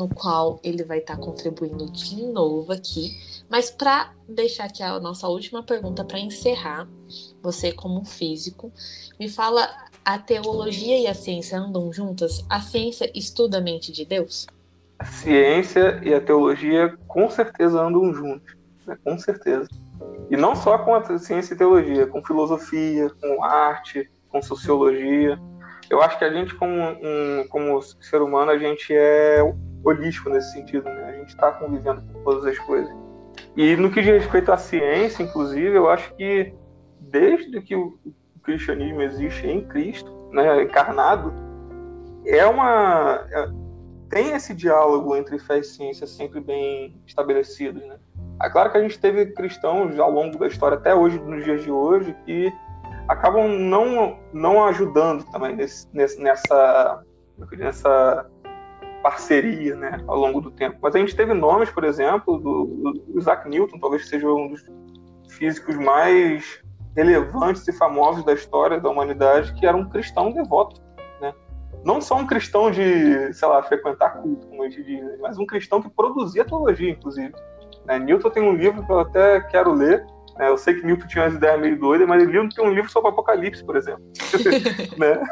no qual ele vai estar contribuindo de novo aqui. Mas para deixar aqui a nossa última pergunta para encerrar, você como físico, me fala a teologia e a ciência andam juntas? A ciência estuda a mente de Deus? A ciência e a teologia com certeza andam juntos, né? com certeza. E não só com a ciência e teologia, com filosofia, com arte, com sociologia. Eu acho que a gente, como, um, como ser humano, a gente é holístico nesse sentido, né? A gente está convivendo com todas as coisas. E no que diz respeito à ciência, inclusive, eu acho que desde que o cristianismo existe em Cristo, né, encarnado, é uma é, tem esse diálogo entre fé e ciência sempre bem estabelecido, né? É claro que a gente teve cristãos ao longo da história até hoje, nos dias de hoje, que acabam não não ajudando também nesse, nessa nessa parceria, né, ao longo do tempo. Mas a gente teve nomes, por exemplo, do, do Isaac Newton, talvez seja um dos físicos mais relevantes e famosos da história da humanidade, que era um cristão devoto, né? Não só um cristão de, sei lá, frequentar culto, como a gente diz, né? mas um cristão que produzia teologia, inclusive. Né? Newton tem um livro que eu até quero ler, né? eu sei que Newton tinha umas ideias meio doidas, mas Newton tem um livro sobre Apocalipse, por exemplo. né?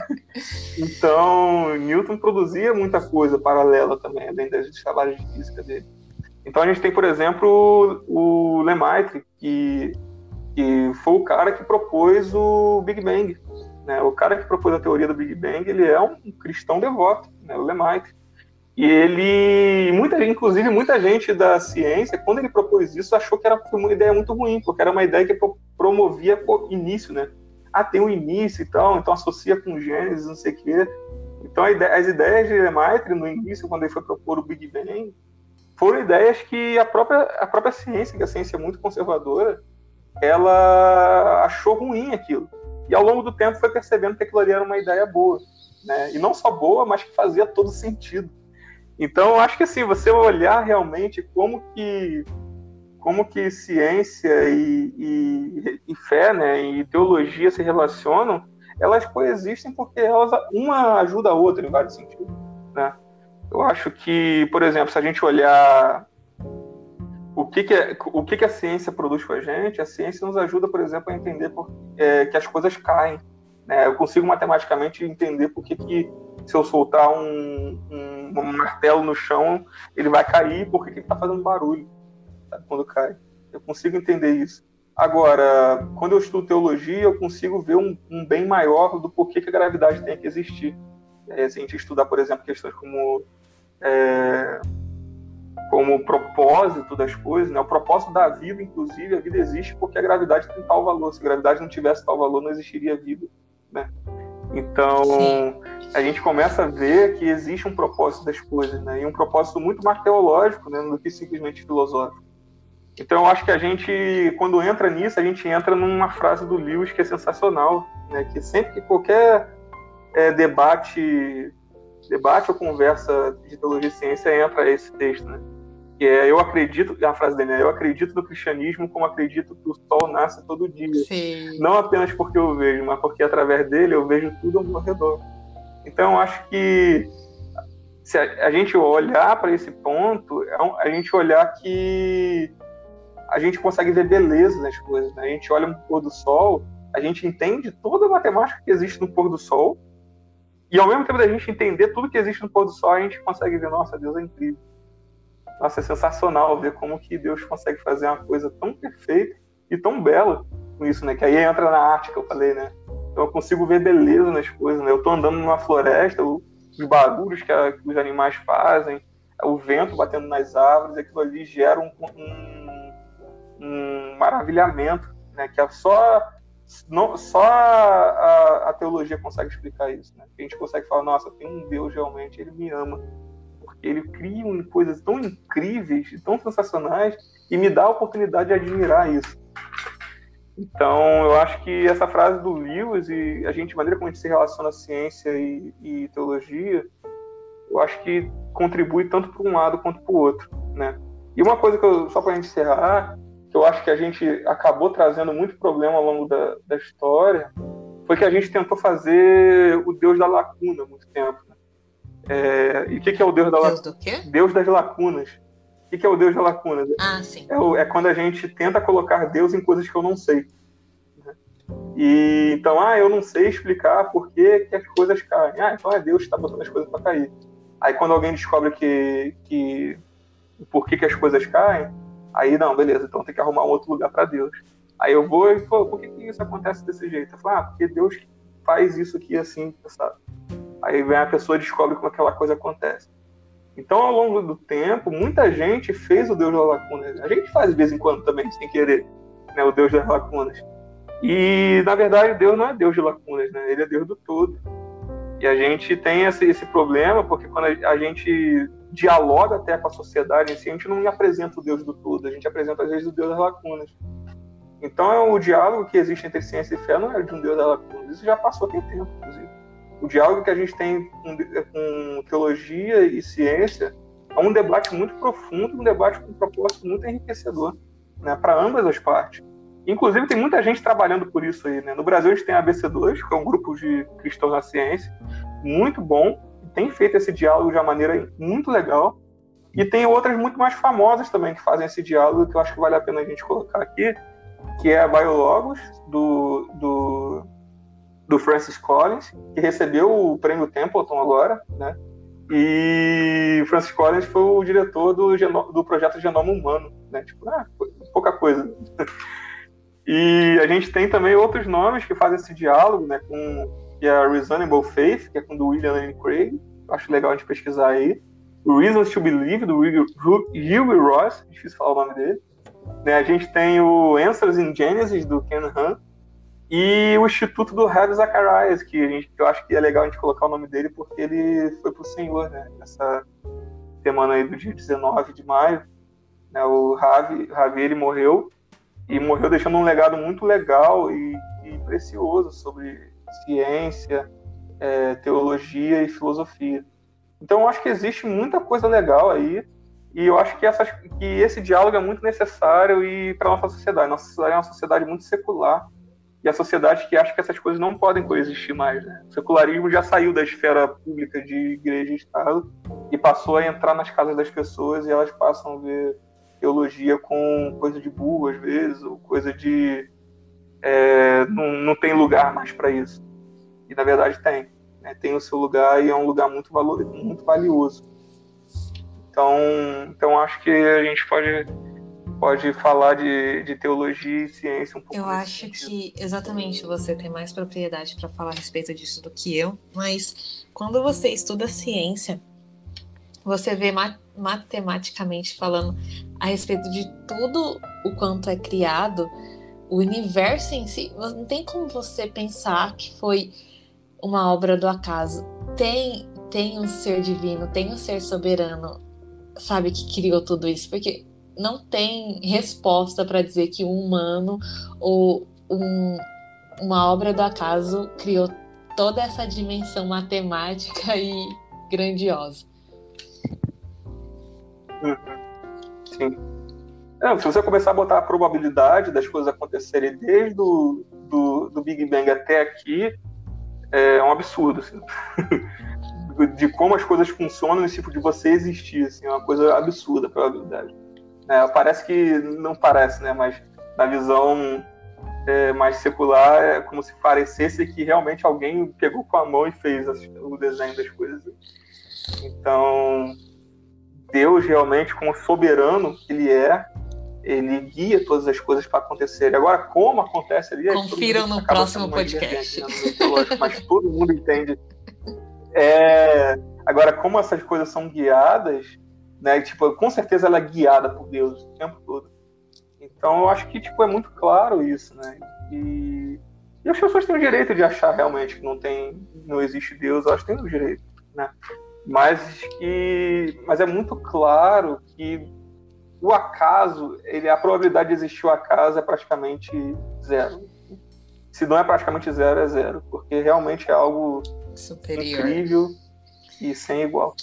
Então, Newton produzia muita coisa paralela também, além das trabalhos de física dele. Então a gente tem, por exemplo, o Lemaitre, que que foi o cara que propôs o Big Bang. Né? O cara que propôs a teoria do Big Bang, ele é um cristão devoto, né? o Lemaitre. E ele, muita, inclusive muita gente da ciência, quando ele propôs isso, achou que era uma ideia muito ruim, porque era uma ideia que promovia início, né? Ah, tem um início e tal, então associa com Gênesis, não sei o quê. Então ideia, as ideias de Lemaitre no início, quando ele foi propor o Big Bang, foram ideias que a própria, a própria ciência, que a ciência é muito conservadora, ela achou ruim aquilo. E ao longo do tempo foi percebendo que aquilo ali era uma ideia boa. Né? E não só boa, mas que fazia todo sentido. Então, eu acho que assim, você olhar realmente como que como que ciência e, e, e fé, né, e teologia se relacionam, elas coexistem porque elas uma ajuda a outra em vários sentidos, né? Eu acho que, por exemplo, se a gente olhar o que, que, é, o que, que a ciência produz com a gente? A ciência nos ajuda, por exemplo, a entender por, é, que as coisas caem. Né? Eu consigo matematicamente entender por que, que se eu soltar um, um, um martelo no chão, ele vai cair, por que, que ele está fazendo barulho sabe, quando cai. Eu consigo entender isso. Agora, quando eu estudo teologia, eu consigo ver um, um bem maior do porquê que a gravidade tem que existir. É, se a gente estudar, por exemplo, questões como é, como propósito das coisas, né? O propósito da vida, inclusive, a vida existe porque a gravidade tem tal valor. Se a gravidade não tivesse tal valor, não existiria vida, né? Então, Sim. a gente começa a ver que existe um propósito das coisas, né? E um propósito muito mais teológico, né, do que simplesmente filosófico. Então, eu acho que a gente, quando entra nisso, a gente entra numa frase do Lewis que é sensacional, né? Que sempre que qualquer é, debate, debate ou conversa de teologia e ciência entra esse texto, né? Que é eu acredito, a frase dele é eu acredito no cristianismo como acredito que o sol nasce todo dia. Sim. Não apenas porque eu vejo, mas porque através dele eu vejo tudo ao meu redor. Então eu acho que se a, a gente olhar para esse ponto, é a gente olhar que a gente consegue ver beleza nas coisas. Né? A gente olha um pôr do sol, a gente entende toda a matemática que existe no pôr do sol, e ao mesmo tempo da gente entender tudo que existe no pôr do sol, a gente consegue ver, nossa, Deus é incrível. Nossa, é sensacional ver como que Deus consegue fazer uma coisa tão perfeita e tão bela com isso, né? Que aí entra na arte que eu falei, né? Então eu consigo ver beleza nas coisas, né? Eu tô andando numa floresta, os barulhos que, a, que os animais fazem, o vento batendo nas árvores, aquilo ali gera um, um, um maravilhamento, né? Que é só não, só a, a, teologia consegue explicar isso, né? A gente consegue falar, nossa, tem um Deus realmente, ele me ama ele cria coisas tão incríveis, tão sensacionais, e me dá a oportunidade de admirar isso. Então, eu acho que essa frase do Lewis e a gente, a maneira como a gente se relaciona a ciência e, e teologia, eu acho que contribui tanto para um lado quanto para o outro, né? E uma coisa que eu, só para a gente encerrar, que eu acho que a gente acabou trazendo muito problema ao longo da, da história, foi que a gente tentou fazer o Deus da lacuna há muito tempo. É, e o que, que, é o Deus da Deus do quê? Deus das lacunas. O que, que, é o Deus das lacunas? Ah, sim. É, o, é, quando a gente tenta colocar Deus em coisas que eu não sei. E então, ah, eu não sei explicar por que, que as coisas caem. Ah, então é Deus que está botando as coisas para cair. Aí quando alguém descobre que, que por que, que as coisas caem, aí não, beleza, então tem que arrumar um outro lugar para Deus. Aí eu vou e falo, por que, que isso acontece desse jeito? Eu falo, ah, porque Deus faz isso aqui assim, sabe? Aí vem a pessoa e descobre como aquela coisa acontece. Então, ao longo do tempo, muita gente fez o Deus das Lacunas. A gente faz de vez em quando também, sem querer, né, o Deus das Lacunas. E, na verdade, Deus não é Deus de lacunas, né? Ele é Deus do todo. E a gente tem esse, esse problema porque quando a, a gente dialoga até com a sociedade em si, a gente não apresenta o Deus do todo, a gente apresenta, às vezes, o Deus das lacunas. Então, o diálogo que existe entre ciência e fé não é de um Deus das lacunas. Isso já passou tem tempo, inclusive o diálogo que a gente tem com, com teologia e ciência é um debate muito profundo, um debate com um propósito muito enriquecedor né, para ambas as partes. Inclusive, tem muita gente trabalhando por isso aí. Né? No Brasil, a gente tem a ABC2, que é um grupo de cristãos na ciência, muito bom, tem feito esse diálogo de uma maneira muito legal. E tem outras muito mais famosas também que fazem esse diálogo, que eu acho que vale a pena a gente colocar aqui, que é a Biologos, do, do do Francis Collins, que recebeu o prêmio Templeton agora, né? E Francis Collins foi o diretor do, do projeto Genoma Humano, né? Tipo, ah, pouca coisa. E a gente tem também outros nomes que fazem esse diálogo, né? Com que é a Reasonable Faith, que é com o William Lane Craig. Acho legal a gente pesquisar aí. Reasons to Believe, do Hughie Ross, difícil falar o nome dele. Né, a gente tem o Answers in Genesis, do Ken Hahn, e o Instituto do Ravi Zacharias, que, a gente, eu acho que é legal a gente colocar o nome dele, porque ele foi pro Senhor, né? Nessa semana aí do dia 19 de maio. Né? O Ravi, Ravi ele morreu, e morreu deixando um legado muito legal e, e precioso sobre ciência, é, teologia e filosofia. Então eu acho que existe muita coisa legal aí, e eu acho que, que esse diálogo é muito necessário e para nossa sociedade. Nossa sociedade é uma sociedade muito secular, e a sociedade que acha que essas coisas não podem coexistir mais. Né? O secularismo já saiu da esfera pública de igreja e Estado e passou a entrar nas casas das pessoas e elas passam a ver teologia com coisa de burro, às vezes, ou coisa de. É, não, não tem lugar mais para isso. E na verdade tem. Né? Tem o seu lugar e é um lugar muito, valor, muito valioso. Então, então acho que a gente pode pode falar de, de teologia e ciência um pouco. Eu acho sentido. que exatamente você tem mais propriedade para falar a respeito disso do que eu, mas quando você estuda ciência, você vê matematicamente falando a respeito de tudo o quanto é criado, o universo em si, não tem como você pensar que foi uma obra do acaso. Tem tem um ser divino, tem um ser soberano, sabe, que criou tudo isso, porque não tem resposta para dizer que um humano ou um, uma obra do acaso criou toda essa dimensão matemática e grandiosa. Uhum. Sim. É, se você começar a botar a probabilidade das coisas acontecerem desde o do, do Big Bang até aqui, é um absurdo. Assim. de como as coisas funcionam nesse tipo de você existir, assim, é uma coisa absurda a probabilidade. É, parece que não parece, né? Mas na visão é, mais secular é como se parecesse que realmente alguém pegou com a mão e fez o desenho das coisas. Então, Deus realmente, como soberano que ele é, ele guia todas as coisas para acontecerem. Agora, como acontece ali... Confiram no próximo podcast. Né? Mas todo mundo entende. É... Agora, como essas coisas são guiadas, né? Tipo, com certeza ela é guiada por Deus o tempo todo. Então, eu acho que tipo é muito claro isso, né? E, e as pessoas têm o direito de achar realmente que não tem, não existe Deus. Eu acho que tem o direito, né? Mas que, mas é muito claro que o acaso, ele, a probabilidade de existir o acaso é praticamente zero. Se não é praticamente zero, é zero, porque realmente é algo Superior. incrível e sem igual.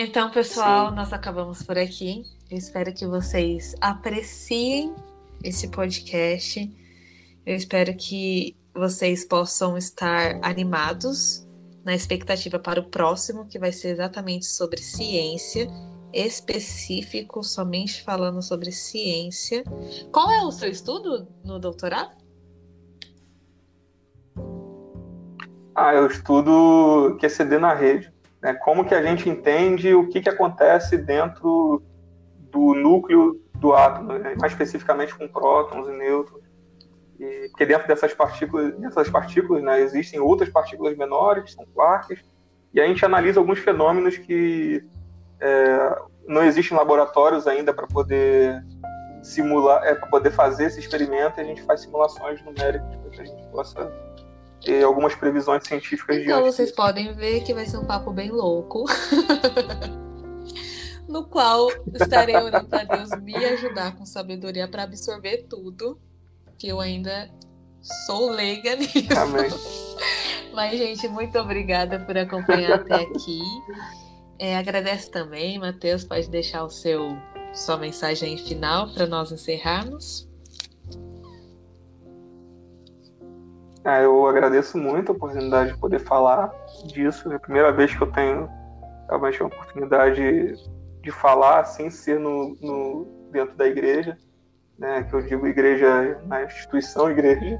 Então, pessoal, Sim. nós acabamos por aqui. Eu espero que vocês apreciem esse podcast. Eu espero que vocês possam estar animados na expectativa para o próximo, que vai ser exatamente sobre ciência específico, somente falando sobre ciência. Qual é o seu estudo no doutorado? Ah, eu estudo QCD na rede. Né? Como que a gente entende o que, que acontece dentro do núcleo do átomo, né? mais especificamente com prótons e nêutrons. E, porque dentro dessas partículas, dessas partículas né, existem outras partículas menores, que são quarks, e a gente analisa alguns fenômenos que é, não existem laboratórios ainda para poder simular, é, para poder fazer esse experimento, e a gente faz simulações numéricas para que a gente possa ter algumas previsões científicas então, vocês disso. podem ver que vai ser um papo bem louco. no qual estarei orando para Deus me ajudar com sabedoria para absorver tudo, que eu ainda sou leiga nisso. Amém. Mas, gente, muito obrigada por acompanhar até aqui. É, agradeço também, Matheus, pode deixar o seu sua mensagem final para nós encerrarmos. Ah, eu agradeço muito a oportunidade de poder falar disso. É a primeira vez que eu tenho realmente uma oportunidade de falar sem ser no, no, dentro da igreja, né? Que eu digo igreja na instituição igreja.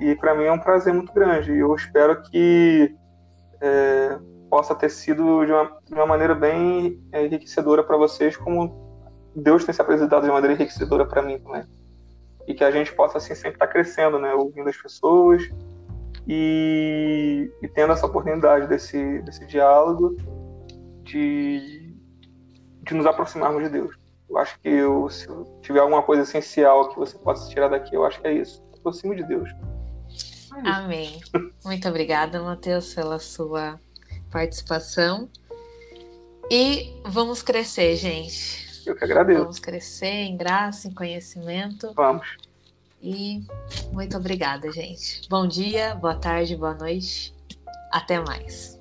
E para mim é um prazer muito grande. E eu espero que é, possa ter sido de uma, de uma maneira bem é, enriquecedora para vocês, como Deus tem se apresentado de maneira enriquecedora para mim também. E que a gente possa assim sempre estar tá crescendo, né, ouvindo as pessoas e, e tendo essa oportunidade desse, desse diálogo de, de nos aproximarmos de Deus. Eu acho que eu, se tiver alguma coisa essencial que você possa tirar daqui, eu acho que é isso. Aproxime de Deus. É Amém. Muito obrigada, Matheus, pela sua participação. E vamos crescer, gente. Eu que agradeço. Vamos crescer em graça, em conhecimento. Vamos. E muito obrigada, gente. Bom dia, boa tarde, boa noite. Até mais.